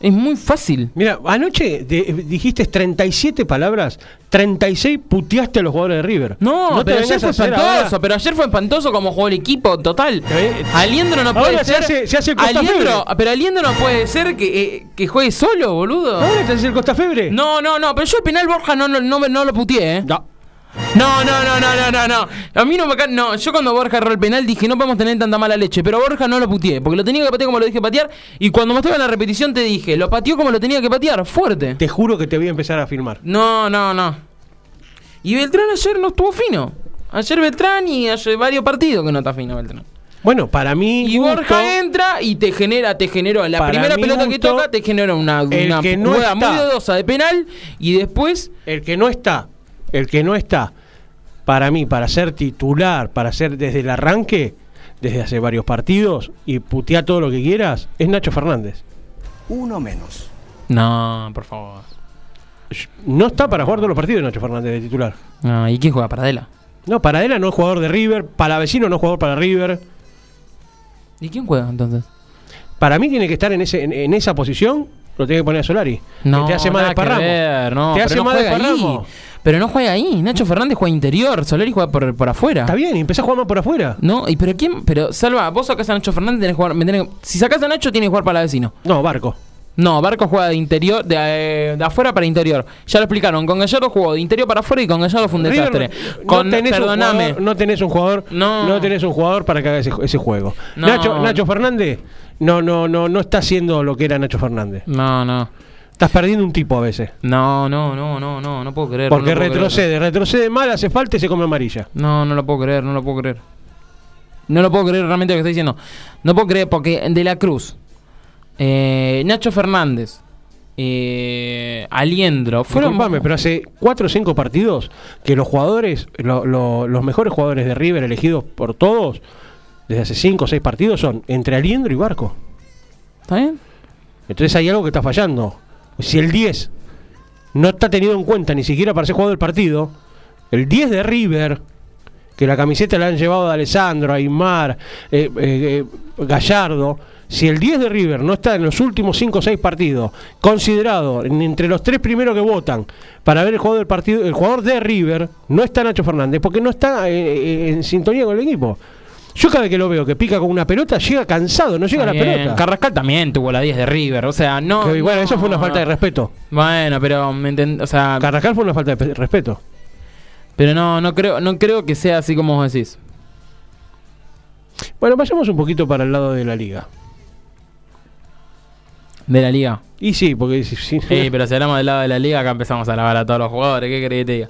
Es muy fácil. Mira, anoche de- dijiste 37 palabras, 36 puteaste a los jugadores de River. No, te pero ayer fue espantoso, pero ayer fue espantoso como jugó el equipo, total. Eh, Aliendro no puede se ser. hace- se hace el Costa Aliendro- Febre. pero Aliendro no puede ser que, eh, que juegue solo, boludo. ¿Ahora te haces el Costa Febre? No, no, no, pero yo el penal Borja no, no, no, no lo puteé, eh. No. No, no, no, no, no, no, no. A mí no me No, yo cuando Borja erró el penal dije no podemos tener tanta mala leche. Pero Borja no lo puteé, porque lo tenía que patear como lo dije patear. Y cuando mostraba en la repetición te dije, lo pateó como lo tenía que patear, fuerte. Te juro que te voy a empezar a filmar. No, no, no. Y Beltrán ayer no estuvo fino. Ayer Beltrán y ayer varios partidos que no está fino Beltrán. Bueno, para mí. Y gusto, Borja entra y te genera, te generó la primera pelota que toca, te genera una, el una que no jugada está. muy dudosa de penal y después El que no está, el que no está, para mí, para ser titular, para ser desde el arranque, desde hace varios partidos, y putea todo lo que quieras, es Nacho Fernández. Uno menos. No, por favor. No está para jugar todos los partidos Nacho Fernández de titular. No, ¿y quién juega Paradela? No, Paradela no es jugador de River, Palavecino no es jugador para River. ¿Y quién juega entonces? Para mí tiene que estar en, ese, en, en esa posición, lo tiene que poner a Solari. No, que te hace más ver, no, te hace no más ahí. desparramo. Pero no juega ahí. Nacho Fernández juega interior, Solari juega por, por afuera. Está bien, empezás a jugar más por afuera. No, y pero quién, pero Salva, vos sacás a Nacho Fernández, tenés que jugar, me tenés que- si sacás a Nacho, tiene que jugar para vecino. No, Barco. No, Barco juega de interior, de, eh, de afuera para interior. Ya lo explicaron, con Gallardo jugó de interior para afuera y con Gallardo fue un River desastre. no- con, tenés perdoname. Un jugador, no tenés un jugador. No. No. tenés un jugador para que haga ese, ese juego. No. Nacho, Nacho Fernández no, no, no, no está haciendo lo que era Nacho Fernández. No, no. Estás perdiendo un tipo a veces. No, no, no, no, no, no puedo creer. Porque no retrocede, creer. retrocede mal, hace falta y se come amarilla. No, no lo puedo creer, no lo puedo creer. No lo puedo creer realmente lo que estoy diciendo. No puedo creer porque de la Cruz, eh, Nacho Fernández, eh, Aliendro, fueron. Disculpame, pero hace cuatro o cinco partidos que los jugadores, lo- lo- los mejores jugadores de River elegidos por todos, desde hace cinco o seis partidos, son entre Aliendro y Barco. ¿Está bien? Entonces hay algo que está fallando. Si el 10 no está tenido en cuenta ni siquiera para ser jugador del partido, el 10 de River, que la camiseta la han llevado a Alessandro, Aymar, eh, eh, eh, Gallardo, si el 10 de River no está en los últimos 5 o 6 partidos, considerado en- entre los tres primeros que votan para ver el jugador del partido, el jugador de River, no está Nacho Fernández, porque no está eh, eh, en sintonía con el equipo. Yo cada vez que lo veo que pica con una pelota, llega cansado, no llega la pelota. Carrascal también tuvo la 10 de River, o sea, no. Que, bueno, no, eso fue una falta de respeto. Bueno, pero me enten- o sea, Carrascal fue una falta de pe- respeto. pero no, no creo, no creo que sea así como vos decís. Bueno, vayamos un poquito para el lado de la liga. De la liga. Y sí, porque Sí, pero si hablamos del lado de la liga, acá empezamos a lavar a todos los jugadores. ¿Qué querés que te diga?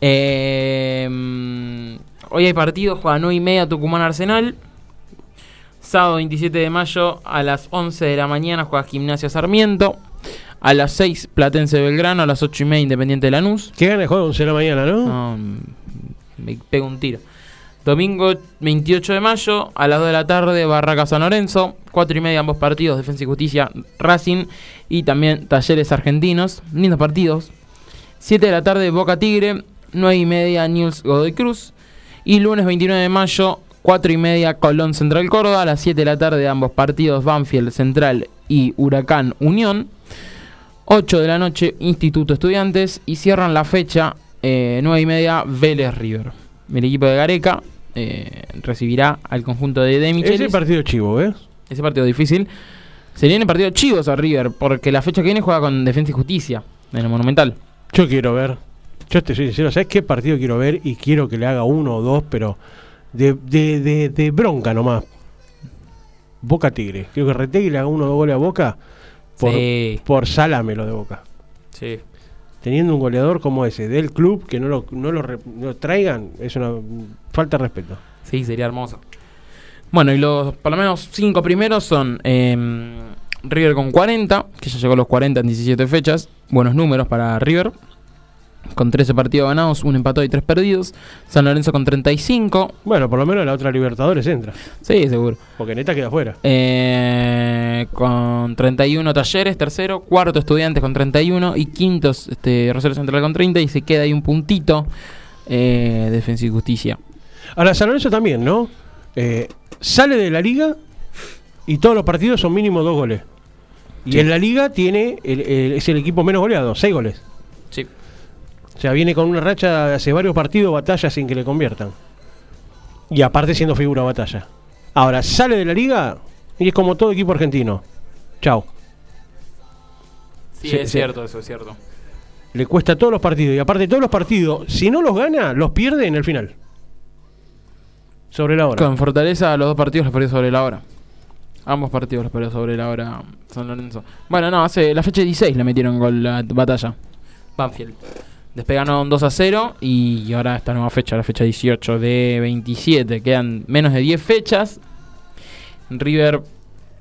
Eh, mm, hoy hay partido, juega 9 y media Tucumán Arsenal. Sábado 27 de mayo a las 11 de la mañana juega Gimnasia Sarmiento. A las 6 Platense Belgrano. A las 8 y media Independiente Lanús. que gana el juego 11 de la mañana, ¿no? No, me pego un tiro. Domingo 28 de mayo, a las 2 de la tarde, Barraca San Lorenzo. 4 y media ambos partidos, Defensa y Justicia, Racing. Y también Talleres Argentinos. Lindos partidos. 7 de la tarde, Boca Tigre. 9 y media, News Godoy Cruz. Y lunes 29 de mayo, 4 y media, Colón Central Córdoba. A las 7 de la tarde, ambos partidos, Banfield Central y Huracán Unión. 8 de la noche, Instituto Estudiantes. Y cierran la fecha, eh, 9 y media, Vélez River. El equipo de Gareca eh, recibirá al conjunto de De Michelis. Ese partido chivo, ¿ves? Ese partido difícil. Se viene partido chivos a River, porque la fecha que viene juega con Defensa y Justicia, en el Monumental. Yo quiero ver. Yo te soy sincero, ¿sabes qué partido quiero ver? Y quiero que le haga uno o dos, pero de, de, de, de bronca nomás. Boca Tigre. Quiero que Retegui le haga uno o dos goles a Boca por, Sí. por salame lo de Boca. Sí. Teniendo un goleador como ese del club, que no lo, no lo, re- no lo traigan, es una falta de respeto. Sí, sería hermoso. Bueno, y los por lo menos cinco primeros son em, River con 40, que ya llegó a los 40 en 17 fechas. Buenos números para River. Con 13 partidos ganados, un empatado y tres perdidos. San Lorenzo con 35. Bueno, por lo menos la otra Libertadores entra, Sí, seguro. porque Neta queda afuera. Eh, con 31 Talleres, tercero. Cuarto Estudiantes con 31. Y quinto este, Rosario Central con 30. Y se queda ahí un puntito. Eh, Defensa y Justicia. Ahora, San Lorenzo también, ¿no? Eh, sale de la liga y todos los partidos son mínimo dos goles. Y en la liga tiene el- el- es el equipo menos goleado, seis goles. Sí. O sea, viene con una racha de hace varios partidos, batallas sin que le conviertan. Y aparte siendo figura batalla. Ahora, sale de la liga y es como todo equipo argentino. Chao. Sí, Sí, es sí. cierto, eso es cierto. Le cuesta todos los partidos. Y aparte todos los partidos, si no los gana, los pierde en el final. Sobre la hora. Con Fortaleza los dos partidos los perdió sobre la hora. Ambos partidos los perdió sobre la hora San Lorenzo. Bueno, no, hace la fecha 16 le metieron gol la batalla. Banfield. Después ganaron 2 a 0 y ahora esta nueva fecha, la fecha 18 de 27. Quedan menos de 10 fechas. River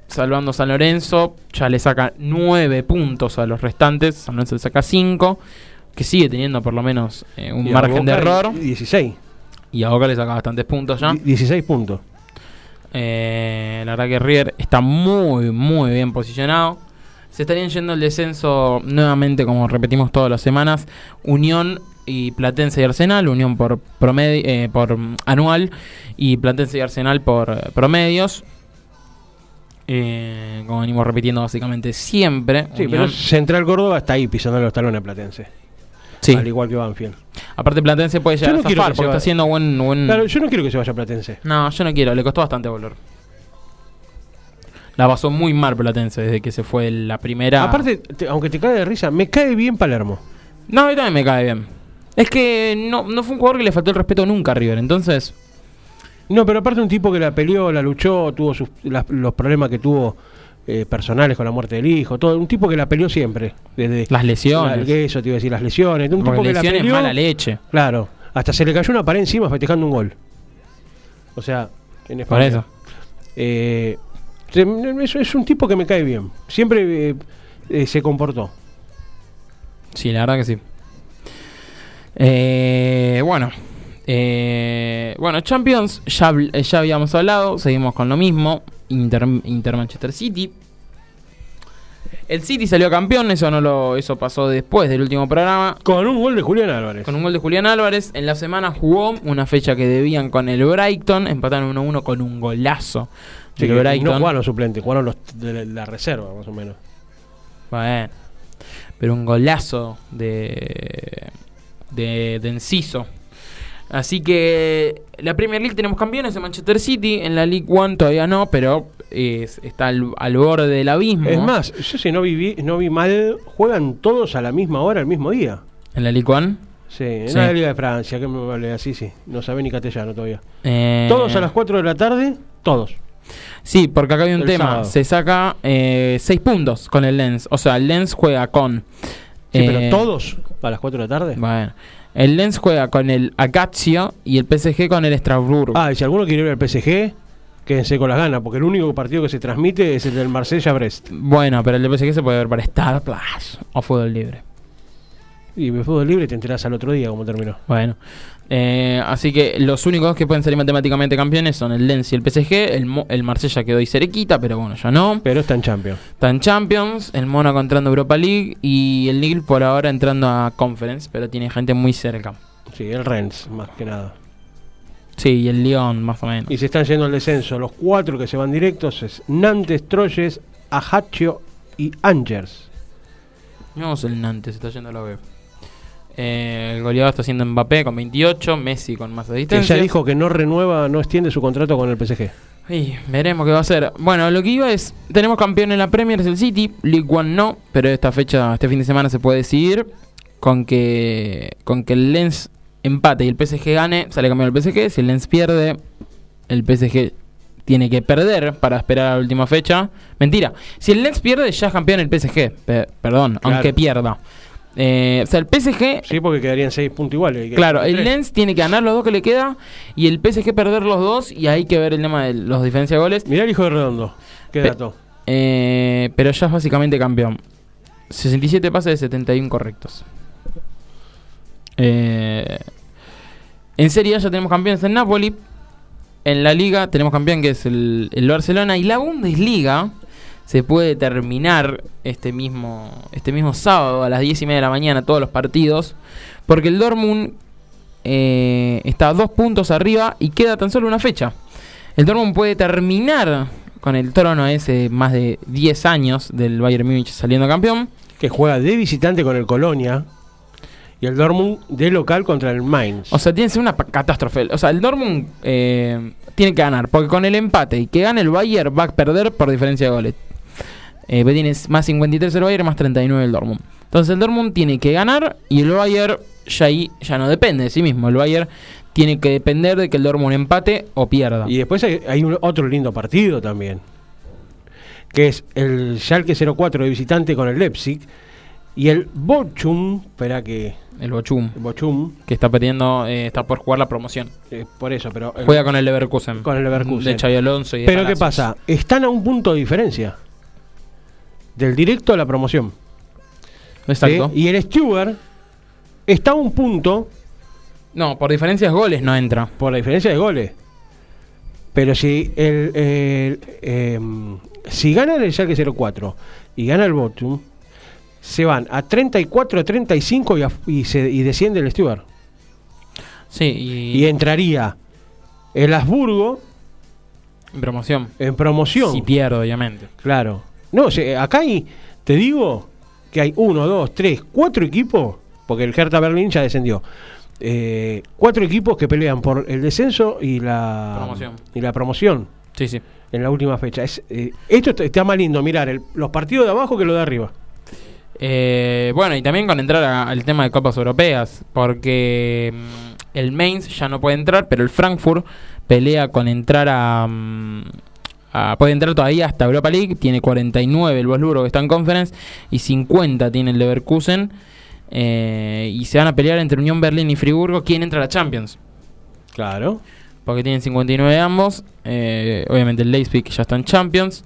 salvando a San Lorenzo. Ya le saca 9 puntos a los restantes. San Lorenzo le saca 5. Que sigue teniendo por lo menos eh, un Y margen de error. 16. Y a Boca le saca bastantes puntos ya. Die- 16 puntos. Eh, la verdad que River está muy, muy bien posicionado. Se estarían yendo al descenso nuevamente, como repetimos todas las semanas. Unión y Platense y Arsenal. Unión por, promedio, eh, por anual y Platense y Arsenal por promedios. Eh, como venimos repitiendo básicamente siempre. Sí, Unión- pero Central Córdoba está ahí pisando los talones a Platense. sí. Al igual que Banfield. Aparte Platense puede llegar no a zafar porque está haciendo buen... buen... Claro, yo no quiero que se vaya Platense. No, yo no quiero, le costó bastante volver. La pasó muy mal Platense desde que se fue la primera. Aparte, te- aunque te cae de risa, me cae bien Palermo. No, a mí también me cae bien. Es que no, no fue un jugador que le faltó el respeto nunca a River, entonces. No, pero aparte un tipo que la peleó, la luchó, tuvo sus- los problemas que tuvo eh, personales con la muerte del hijo, todo. Un tipo que la peleó siempre. Desde Las lesiones. La- eso te iba a decir, las lesiones. Un Porque tipo que la peleó. mala leche. Claro. Hasta se le cayó una pared encima festejando un gol. O sea, en Por España. eso. Eh, es, es un tipo que me cae bien. Siempre eh, eh, se comportó. Sí, la verdad que sí. Eh, bueno. Bueno, Champions, ya, ya habíamos hablado, seguimos con lo mismo. Inter, Inter Manchester City. El City salió campeón, eso no lo, eso pasó después del último programa. Con un gol de Julián Álvarez. Con un gol de Julián Álvarez. En la semana jugó una fecha que debían con el Brighton. Empataron 1-1 con un golazo Sí, que Brighton. no jugaron los suplentes, jugaron los de la, reserva, más o menos. Bueno, pero un golazo de, de, de Enciso. Así que la Premier League tenemos campeones de Manchester City. En la League One todavía no, pero es- está al, al borde del abismo. Es más, yo si no vi, no vi mal, juegan todos a la misma hora, el mismo día. En la League One. Sí, en Sí. la Liga de Francia, que me vale así, sí. No sabe ni castellano todavía. eh, Todos a las 4 de la tarde, todos. Sí, porque acá hay un El tema. sábado. Se saca 6 puntos con el Lens. O sea, el Lens juega con. Sí, eh, pero todos a las 4 de la tarde. Bueno, el Lens juega con el Acazio y el PSG con el Estrasburgo. Ah, y si alguno quiere ver al PSG, quédense con las ganas, porque el único partido que se transmite es el del Marsella-Brest. Bueno, pero el de PSG se puede ver para Star Plus o Fútbol Libre. Y de fútbol libre te enterás al otro día cómo terminó. Bueno, eh, así que los únicos que pueden salir matemáticamente campeones son el Lens y el PSG. El, Mo- el Marsella quedó ahí cerquita, pero bueno, ya no. Pero está en Champions. Está en Champions, el Mónaco entrando a Europa League y el Lille por ahora entrando a Conference, pero tiene gente muy cerca. Sí, el Rennes, más que nada. Sí, y el Lyon más o menos. Y se están yendo al descenso. Los cuatro que se van directos es Nantes, Troyes, Ajaccio y Angers. Vamos el Nantes, se está yendo a la B. Eh, el goleador está haciendo Mbappé con 28, Messi con más Que asistencia. ya dijo que no renueva, no extiende su contrato con el PSG. Y veremos qué va a hacer. Bueno, lo que iba es, tenemos campeón en la Premier, es el City, League One no, pero esta fecha, este fin de semana se puede decidir. con que con que el Lens empate y el PSG gane, sale campeón el PSG. Si el Lens pierde, el PSG tiene que perder para esperar a la última fecha. Mentira, si el Lens pierde, ya es campeón el PSG. Pe- perdón, Claro. aunque pierda. Eh, o sea, el PSG Sí, porque quedarían seis puntos iguales. Claro, el tres. Lens tiene que ganar los dos que le queda y el PSG perder los dos y hay que ver el tema de los diferencias de goles. Mirá el hijo de Redondo. Qué Pe- dato. Eh, pero ya es básicamente campeón. 67 pases de 71 correctos. Eh, en Serie A ya tenemos campeones en Napoli. En la Liga tenemos campeón que es el, el Barcelona. Y la Bundesliga se puede terminar este mismo, este mismo sábado a las 10 y media de la mañana todos los partidos. Porque el Dortmund eh, está a dos puntos arriba y queda tan solo una fecha. El Dortmund puede terminar con el trono ese más de 10 años del Bayern Múnich saliendo campeón. Que juega de visitante con el Colonia. Y el Dortmund de local contra el Mainz. O sea, tiene que ser una catástrofe. O sea, el Dortmund eh, tiene que ganar, porque con el empate y que gane el Bayern va a perder por diferencia de goles. Eh, tiene más 53 el Bayern, más 39 el Dortmund. Entonces el Dortmund tiene que ganar y el Bayern ya ahí ya no depende de sí mismo. El Bayern tiene que depender de que el Dortmund empate o pierda. Y después hay, hay un- otro lindo partido también. Que es el Schalke 04 de visitante con el Leipzig. Y el Bochum, espera que. El Bochum, Bochum, que está perdiendo, eh, está por jugar la promoción. eh, por eso, pero. el- Juega con el Leverkusen. Con el Leverkusen. De Xabi Alonso y de pero ¿qué pasa? Están a un punto de diferencia. Del directo a la promoción. Exacto. ¿sí? Y el Stewart está a un punto No, por diferencias goles no entra. por la diferencia de goles. Pero si el, el, em, si gana el Schalke 04 y gana el Bochum, se van a 34 a 35 y, a- y, se, y desciende el Stewart. Sí, y, Y entraría el Habsburgo en promoción. en promoción. Si pierdo, obviamente. Claro. No, se- acá hay, te digo que hay uno, dos, tres, cuatro equipos, porque el Hertha Berlín ya descendió. eh, cuatro equipos que pelean por el descenso y la Promoción. y la promoción Sí, sí. en la última fecha. Es, eh, esto está- está más lindo mirar el- los partidos de abajo que los de arriba. Eh, bueno, y también con entrar a- al tema de Copas Europeas, porque mm, el Mainz ya no puede entrar, pero el Frankfurt pelea con entrar a, mm, a- Puede entrar todavía hasta Europa League, tiene 49 el Wolfsburgo que está en Conference y 50 tiene el Leverkusen. eh, y se van a pelear entre Unión Berlín y Friburgo quién entra a la Champions. Claro. porque tienen 59 ambos. Eh, obviamente el Leipzig ya está en Champions.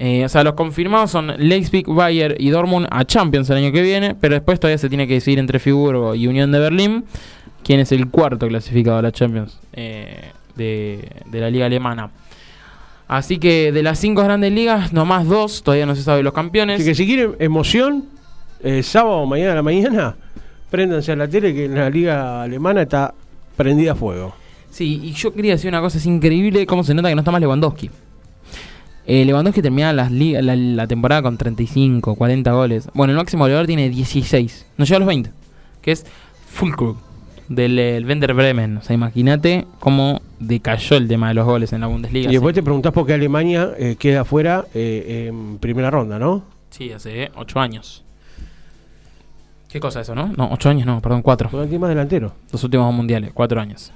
Eh, o sea, los confirmados son Leipzig, Bayern y Dortmund a Champions el año que viene, pero después todavía se tiene que decidir entre Friburgo y Unión de Berlín, quién es el cuarto clasificado a la Champions de, de la liga alemana. Así que de las cinco grandes ligas, nomás dos, todavía no se sabe los campeones. Así que si quieren emoción, el sábado mañana a la mañana, préndanse a la tele que en la liga alemana está prendida a fuego. Sí, y yo quería decir una cosa, es increíble cómo se nota que no está más Lewandowski. Eh, Lewandowski termina las liga- la, la temporada con 35, 40 goles. Bueno, el máximo goleador tiene 16, no llega a los 20, que es Fulkrug del eh, el Werder Bremen. O sea, imagínate cómo decayó el tema de los goles en la Bundesliga. Y después te preguntás por qué Alemania eh, queda fuera eh, en primera ronda, ¿no? Sí, hace 8 años. ¿Qué cosa eso, no? No, 8 años no, perdón, 4. Porque tiene más delantero. Los últimos dos mundiales, 4 años.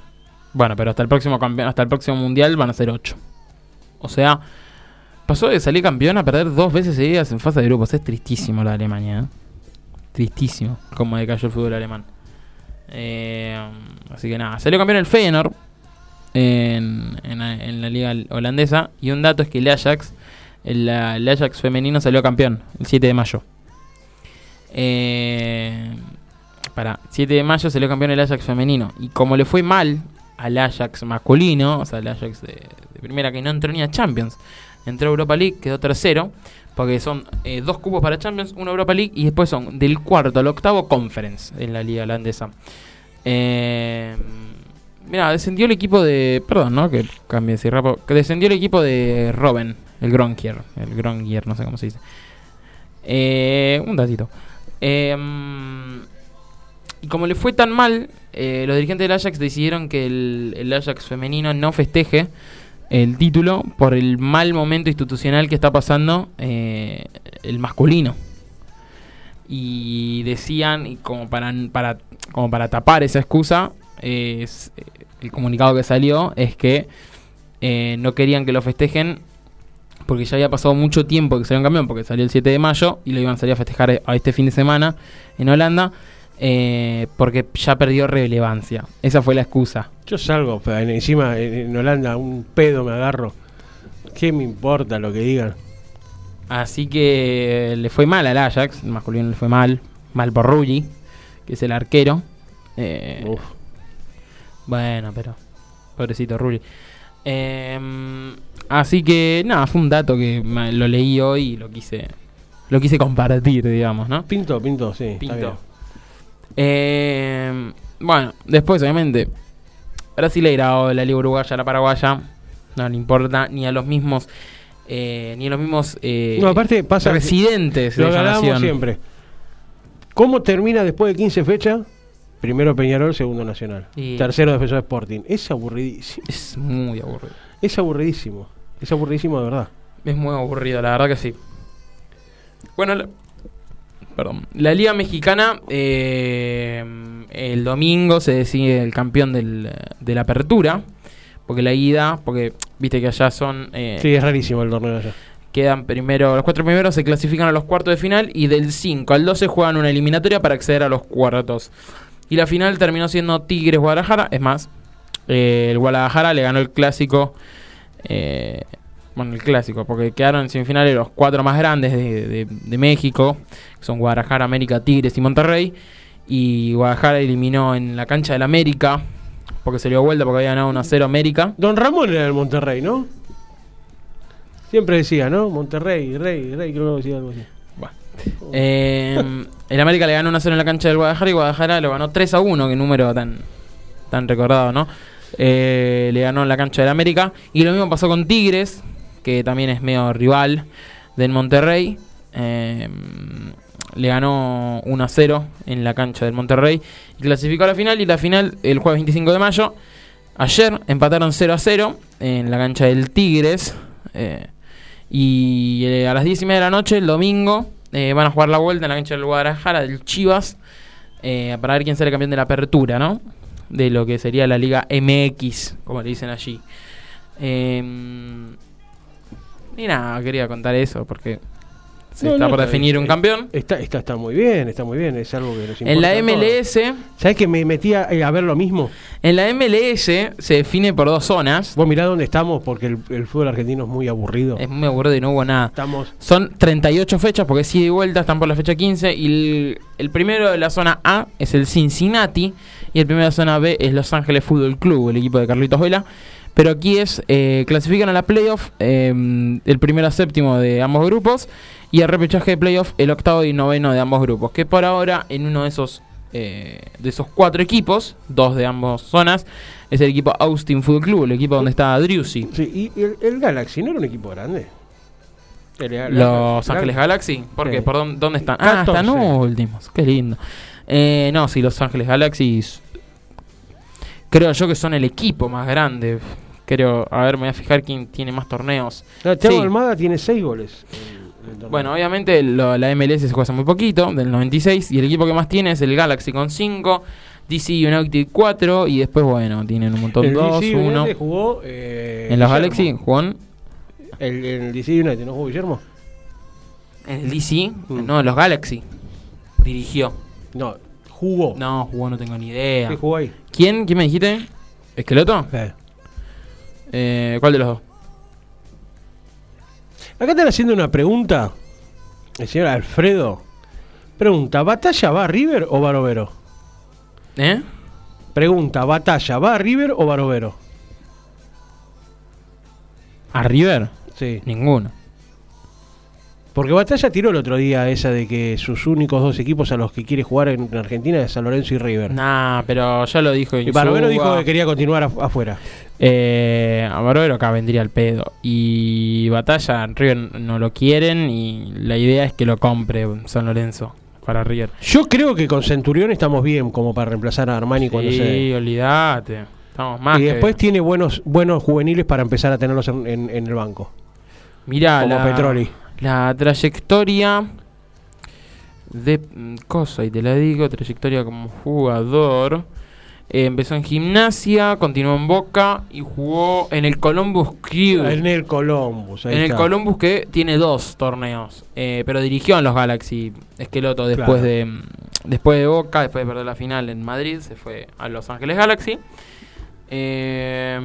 Bueno, pero hasta el próximo campeón, hasta el próximo mundial van a ser 8. O sea, pasó de salir campeón a perder dos veces seguidas en fase de grupos. Es tristísimo la Alemania, ¿eh? Tristísimo cómo decayó el fútbol alemán. Eh, así que nada, salió campeón el Feyenoord en, en, la- liga holandesa. Y un dato es que el Ajax, el, Ajax femenino salió campeón el 7 de mayo. Eh, para 7 de mayo salió campeón el Ajax femenino. Y como le fue mal al Ajax masculino, o sea, el Ajax de primera que no entró ni a Champions, entró a Europa League, quedó tercero. Porque son eh, dos cupos para Champions, una Europa League y después son del cuarto al octavo Conference en la liga holandesa. Eh, mira, descendió el equipo de. Perdón, ¿no? Que cambie así rápido. Que descendió el equipo de Robben, el Gronkier. El Gronkier, no sé cómo se dice. Eh, un datito. Y como le fue tan mal, eh, los dirigentes del Ajax decidieron que el, el Ajax femenino no festeje el título por el mal momento institucional que está pasando eh, el masculino. y decían, y como para, para, como para tapar esa excusa, eh, el comunicado que salió es que eh, no querían que lo festejen porque ya había pasado mucho tiempo que salió un campeón, porque salió el 7 de mayo y lo iban a salir a festejar a este fin de semana en Holanda, eh, porque ya perdió relevancia. Esa fue la excusa. Yo salgo, pero encima en, Holanda un pedo me agarro. ¿Qué me importa lo que digan? Así que le fue mal al Ajax, el masculino le fue mal, mal por Rulli, que es el arquero. Eh, Uf. Bueno, pero pobrecito Rulli. Eh, así que nada, fue un dato que lo leí hoy y lo quise lo quise compartir, digamos, ¿no? Pinto, pinto, sí. Pinto. Eh, bueno, después obviamente Brasileira o la Liga Uruguaya, la Paraguaya, no le importa ni a los mismos eh, ni a los mismos eh, No, aparte pasa. residentes de Lo esa ganamos nación. siempre. ¿Cómo termina después de 15 fechas? Primero Peñarol, segundo Nacional. Y- Tercero Defensor Sporting. Es aburridísimo. Es muy aburrido. Es aburridísimo. Es aburridísimo de verdad. Es muy aburrido, la verdad que sí. Bueno, la, perdón. La Liga Mexicana, eh, el domingo se decide el campeón del, de la apertura. Porque la ida, porque viste que allá son. eh, Sí, es rarísimo el torneo allá. Quedan primero, los cuatro primeros se clasifican a los cuartos de final y del 5 al 12 juegan una eliminatoria para acceder a los cuartos. Y la final terminó siendo Tigres Guadalajara. Es más, eh, el Guadalajara le ganó el clásico. eh, bueno, el clásico, porque quedaron en semifinales los cuatro más grandes de, de- de México, que son Guadalajara, América, Tigres y Monterrey. Y Guadalajara eliminó en la cancha del América, porque se dio vuelta porque había ganado 1 a 0 América. Don Ramón era del Monterrey, ¿no? Siempre decía, ¿no? Monterrey, Rey, Rey, creo que decía algo así. Eh, el América le ganó 1 0 en la cancha del Guadalajara y Guadalajara lo ganó 3 a 1, que número tan, tan recordado, ¿no? Eh, le ganó en la cancha del América. Y lo mismo pasó con Tigres, que también es medio rival del Monterrey. Eh, le ganó 1 a 0 en la cancha del Monterrey y clasificó a la final. Y la final el jueves 25 de mayo. Ayer empataron 0 a 0 en la cancha del Tigres. Eh, y eh, a las 10 y media de la noche, el domingo, van a jugar la vuelta en la cancha del Guadalajara, del Chivas, eh, para ver quién sale campeón de la apertura, ¿no? De lo que sería la Liga MX, como le dicen allí. Y nada, quería contar eso porque se No, está no, por está definir un campeón. Está, está, está muy bien, está muy bien. Es algo que nos importa. En la. MLS, ¿Sabés que me metía eh, a ver lo mismo? en la MLS se define por dos zonas. Vos mirá dónde estamos porque el, el fútbol argentino es muy aburrido. Es muy aburrido y no hubo nada. Estamos. Son 38 fechas porque es ida y vuelta, están por la fecha 15. Y el, el primero de la zona A es el Cincinnati. Y el primero de la zona B es Los Ángeles Fútbol Club, el equipo de Carlitos Vela. Pero aquí es, eh, clasifican a la playoff eh, el primero a séptimo de ambos grupos. Y el repechaje de playoff el octavo y noveno de ambos grupos. Que por ahora en uno de esos, eh, de esos cuatro equipos, dos de ambas zonas, es el equipo Austin Fútbol Club, el equipo donde está Driussi. Sí, y el, el Galaxy no era un equipo grande. Los el- Ángeles Galaxy. ¿Por qué? ¿Por dónde, dónde están? Ah, 14. están últimos. Qué lindo. Eh, no, sí, Los Ángeles Galaxy. Creo yo que son el equipo más grande. Creo, a ver, me voy a fijar quién tiene más torneos. No, Thiago Sí. Almada tiene seis goles. en- en. Bueno, obviamente lo- la MLS se juega hace muy poquito, del 96. Y el equipo que más tiene es el Galaxy con 5. DC United 4. Y después, bueno, tienen un montón. el 2, DC 1. United jugó. eh, En los. Galaxy, Juan. El, el DC United no jugó Guillermo. En el DC, Mm. no, en los Galaxy. Dirigió. No, jugó. No, jugó, no tengo ni idea. Sí, jugó ahí. ¿Quién? ¿Quién me dijiste? ¿Esqueloto? Eh. Eh, ¿Cuál de los dos? Acá están haciendo una pregunta. El señor Alfredo. Pregunta, ¿batalla va a River o Barovero? ¿Eh? Pregunta, ¿batalla va a River o Barovero? ¿A River? Sí. Ninguno. Porque Batalla tiró el otro día esa de que sus únicos dos equipos a los que quiere jugar en Argentina es San Lorenzo y River. Nah, pero ya lo dijo y Barovero dijo que quería continuar af- afuera. Eh, a Barovero acá vendría el pedo. Y Batalla, River no lo quieren y la idea es que lo compre San Lorenzo para River. Yo creo que con Centurión estamos bien como para reemplazar a Armani cuando Sí, se... olvídate. Estamos más Y después tiene buenos buenos juveniles para empezar a tenerlos en, en- en el banco. Mirá, como la, Petroli. la trayectoria de mm, cosa y te la digo, trayectoria como jugador. Eh, empezó en gimnasia, continuó en Boca y jugó en el Columbus Crew. En el Columbus. ahí En el. Columbus que tiene dos torneos, eh, pero dirigió en los Galaxy Esqueloto después Claro. de mm, después de Boca, después de perder la final en Madrid, se fue a Los Ángeles Galaxy. Eh,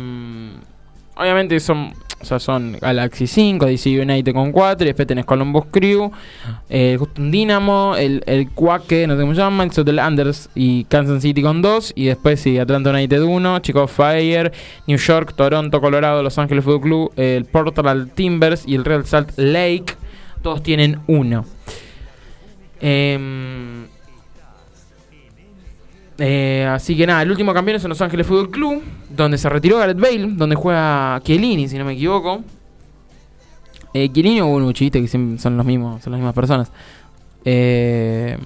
obviamente son, o sea, son Galaxy 5, DC United con 4, y después tenés Columbus Crew, eh, Houston Dynamo, el, el Quake, no sé cómo se llama, el Seattle Anders y Kansas City con 2, y después sí, Atlanta United 1, Chicago Fire, New York, Toronto, Colorado, Los Ángeles Football Club, el Portland Timbers y el Real Salt Lake, todos tienen 1. Em, eh, así que nada, el último campeón es en Los Ángeles Fútbol Club, donde se retiró Gareth Bale, donde juega Chiellini, si no me equivoco. Eh, Chiellini o Bonucci, que son los mismos, son las mismas personas. Eh,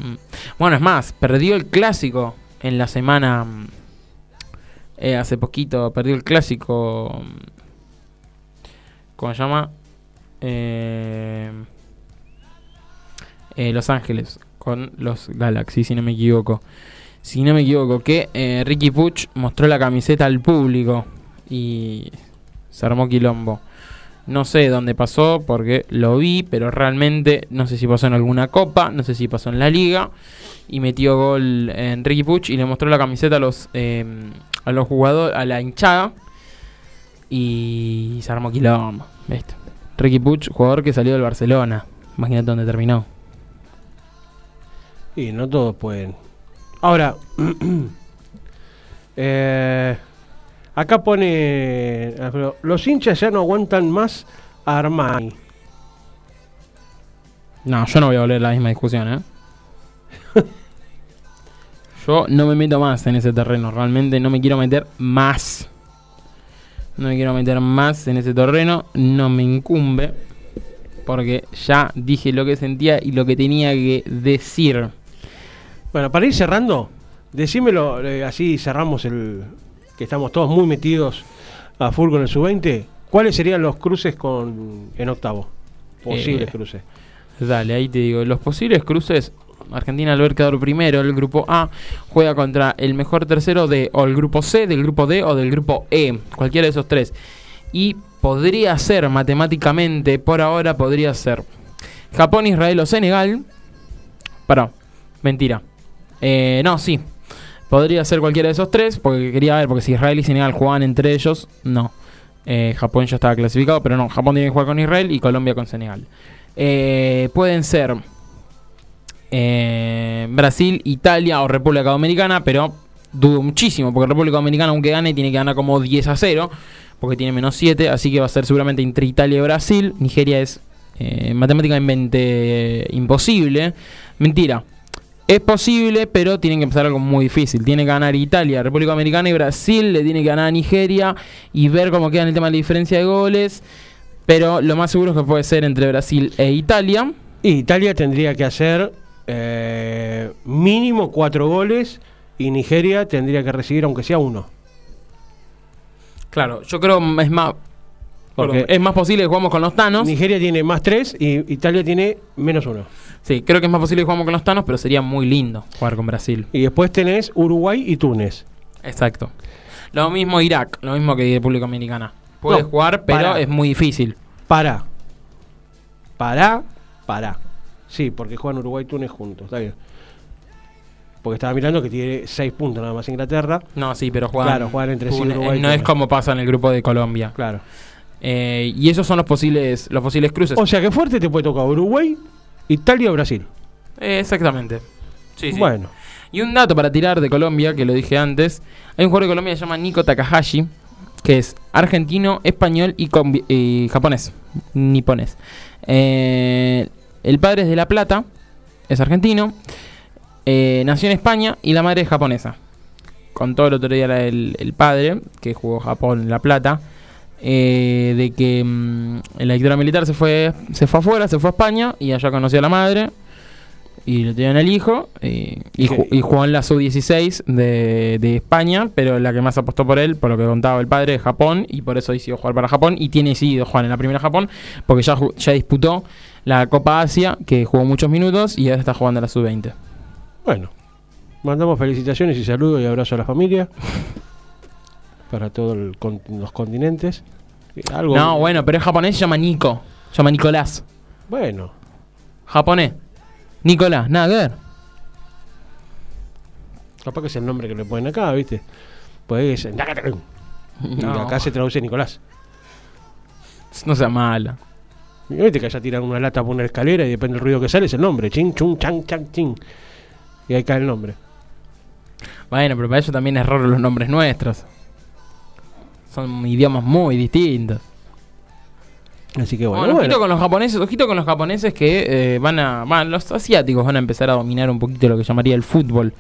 bueno, es más, perdió el clásico en la semana. eh, hace poquito perdió el clásico. ¿Cómo se llama? Eh, eh, Los Ángeles con los Galaxy, si no me equivoco. Si no me equivoco, que eh, Ricky Puch mostró la camiseta al público y se armó quilombo. No sé dónde pasó porque lo vi, pero realmente no sé si pasó en alguna copa, no sé si pasó en la liga. Y metió gol en Ricky Puch y le mostró la camiseta a los, eh, a los jugadores, a la hinchada. Y se armó quilombo. ¿viste? Ricky Puch, jugador que salió del Barcelona. Imagínate dónde terminó. Y no todos pueden. Ahora, [CLEARS THROAT] eh, acá pone. Los hinchas ya no aguantan más a Armani. No, yo no voy a volver a la misma discusión, ¿eh? [LAUGHS] yo no me meto más en ese terreno, realmente no me quiero meter más. No me quiero meter más en ese terreno, no me incumbe. Porque ya dije lo que sentía y lo que tenía que decir. Bueno, para ir cerrando, decímelo, eh, así cerramos el. que estamos todos muy metidos a full con el sub-20. ¿Cuáles serían los cruces con en octavo? Posibles Eh, cruces. Dale, ahí te digo. Los posibles cruces. Argentina al ver quedar primero, el grupo A juega contra el mejor tercero de o el grupo C, del grupo D o del grupo E, cualquiera de esos tres. Y podría ser matemáticamente, por ahora podría ser Japón, Israel o Senegal. Para, mentira. Eh, no, sí. Podría ser cualquiera de esos tres, porque quería ver, porque si Israel y Senegal jugaban entre ellos, no. Eh, Japón ya estaba clasificado, pero no, Japón tiene que jugar con Israel y Colombia con Senegal. Eh, pueden ser Brasil, Italia o República Dominicana, pero dudo muchísimo, porque República Dominicana, aunque gane, tiene que ganar como 10 a 0, porque tiene menos 7, así que va a ser seguramente entre Italia y Brasil. Nigeria es matemáticamente imposible. Mentira. Es posible, pero tienen que empezar algo muy difícil. Tiene que ganar Italia, República Dominicana y Brasil. Le tiene que ganar a Nigeria y ver cómo queda en el tema de la diferencia de goles. Pero lo más seguro es que puede ser entre Brasil e Italia. Y Italia tendría que hacer eh, mínimo cuatro goles y Nigeria tendría que recibir aunque sea uno. Claro, yo creo es más. Porque- perdón, es más posible que jugamos con los Thanos. Nigeria tiene más tres y Italia tiene menos uno. Sí, creo que es más posible que jugamos con los Thanos, pero sería muy lindo jugar con Brasil. Y después tenés Uruguay y Túnez. Exacto. Lo mismo Irak, lo mismo que República Dominicana. Puede No, jugar, pero es muy difícil. Para. Para. Para. Sí, porque juegan Uruguay y Túnez juntos. Está bien. Porque estaba mirando que tiene seis puntos nada más Inglaterra. No, sí, pero juegan. Claro, juegan entre sí Uruguay y No es como pasa en el grupo de Colombia. Claro. Eh, y esos son los posibles, los posibles cruces. O sea que fuerte te puede tocar Uruguay, Italia o Brasil. Eh, exactamente. Sí, sí. Bueno. Y un dato para tirar de Colombia, que lo dije antes. Hay un jugador de Colombia que se llama Nico Takahashi, que es argentino, español y, japonés. Niponés. Eh, el padre es de La Plata, es argentino. eh, nació en España y la madre es japonesa. Contó el otro día el, el padre, que jugó Japón en La Plata, eh, de que mm, en la dictadura militar se fue, se fue afuera, se fue a España y allá conoció a la madre y le tenían el hijo y, ¿Y ju- qué? y jugó en la sub-16 de, de España, pero la que más apostó por él, por lo que contaba el padre, es Japón y por eso decidió jugar para Japón y tiene decidido jugar en la primera Japón porque ya, ya disputó la Copa Asia, que jugó muchos minutos y ahora está jugando la sub-20. Bueno, mandamos felicitaciones y saludos y abrazo a la familia. Para todos los continentes. Algo no, bueno, pero es japonés, se llama Nico. Se llama Nicolás. Bueno. Japonés. Nicolás, nada que ver. Capaz que es el nombre que le ponen acá, ¿viste? Pues es. Y acá se traduce Nicolás. No sea mala. Viste que allá tiran una lata por una escalera y depende del ruido que sale, es el nombre. Ching, chung, chang, chang, ching. Y ahí cae el nombre. Bueno, pero para eso también es raro los nombres nuestros. Son idiomas muy distintos. Así que bueno. ojito con los japoneses, ojito con los japoneses que eh, van a. Van, los asiáticos van a empezar a dominar un poquito lo que llamaría el fútbol.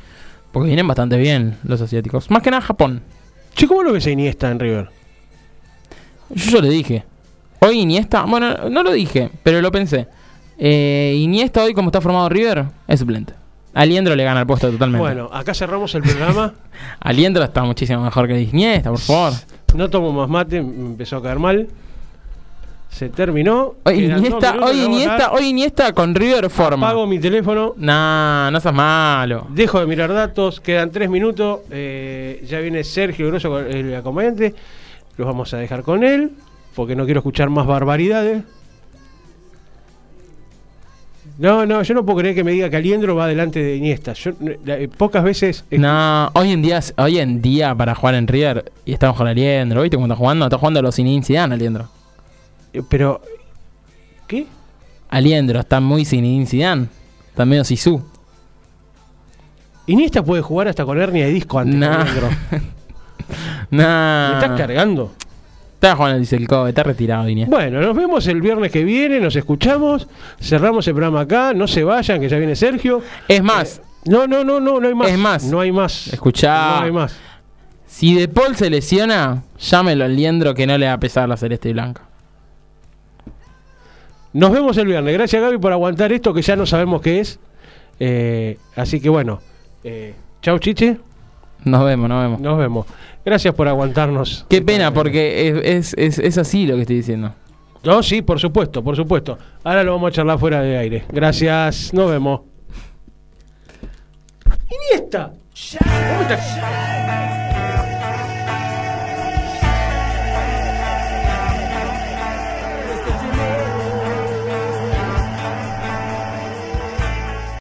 Porque vienen bastante bien los asiáticos. Más que nada Japón. Che, ¿cómo lo ves a Iniesta en River? Yo ya le dije. Hoy Iniesta, bueno, no lo dije, pero lo pensé. Eh, Iniesta hoy, como está formado River, es suplente. Aliendro le gana el puesto totalmente. Bueno, acá cerramos el programa. [LAUGHS] Aliendro está muchísimo mejor que Iniesta, por favor. No tomo más mate, me empezó a caer mal. Se terminó. Hoy Iniesta, hoy, Iniesta, hoy Iniesta con River forma. Pago mi teléfono. Nah, no seas malo. Dejo de mirar datos. Quedan tres minutos. Eh, ya viene Sergio Grosso, el acompañante. Los vamos a dejar con él porque no quiero escuchar más barbaridades. No, no, yo no puedo creer que me diga que Aliendro va delante de Iniesta. Yo, eh, pocas veces. No, hoy en día, hoy en día para jugar en River y estamos con Aliendro, ¿viste cómo está jugando? Está jugando a los sin Zidane, Aliendro. Eh, pero ¿qué? Aliendro está muy sin Zidane. Está medio Sisu. Iniesta puede jugar hasta con hernia de disco antes nah. [LAUGHS] nah. ¿Me estás cargando? Está Juan dice el está retirado, Iniesta. Bueno, nos vemos el viernes que viene, nos escuchamos, cerramos el programa acá, no se vayan, que ya viene Sergio. Es más. Eh, no, no, no, no, no hay más. Es más. No hay más. Escuchá. No hay más. Si De Paul se lesiona, llámelo al liendro que no le va a pesar la celeste y blanca. Nos vemos el viernes. Gracias, Gaby, por aguantar esto que ya no sabemos qué es. Eh, así que bueno. Eh, chau, Chiche. Nos vemos, nos vemos. Nos vemos. Gracias por aguantarnos. Qué pena, porque es, es, es, así lo que estoy diciendo. No, sí, por supuesto, por supuesto. Ahora lo vamos a charlar fuera de aire. Gracias, nos vemos. Iniesta. ¿Cómo está?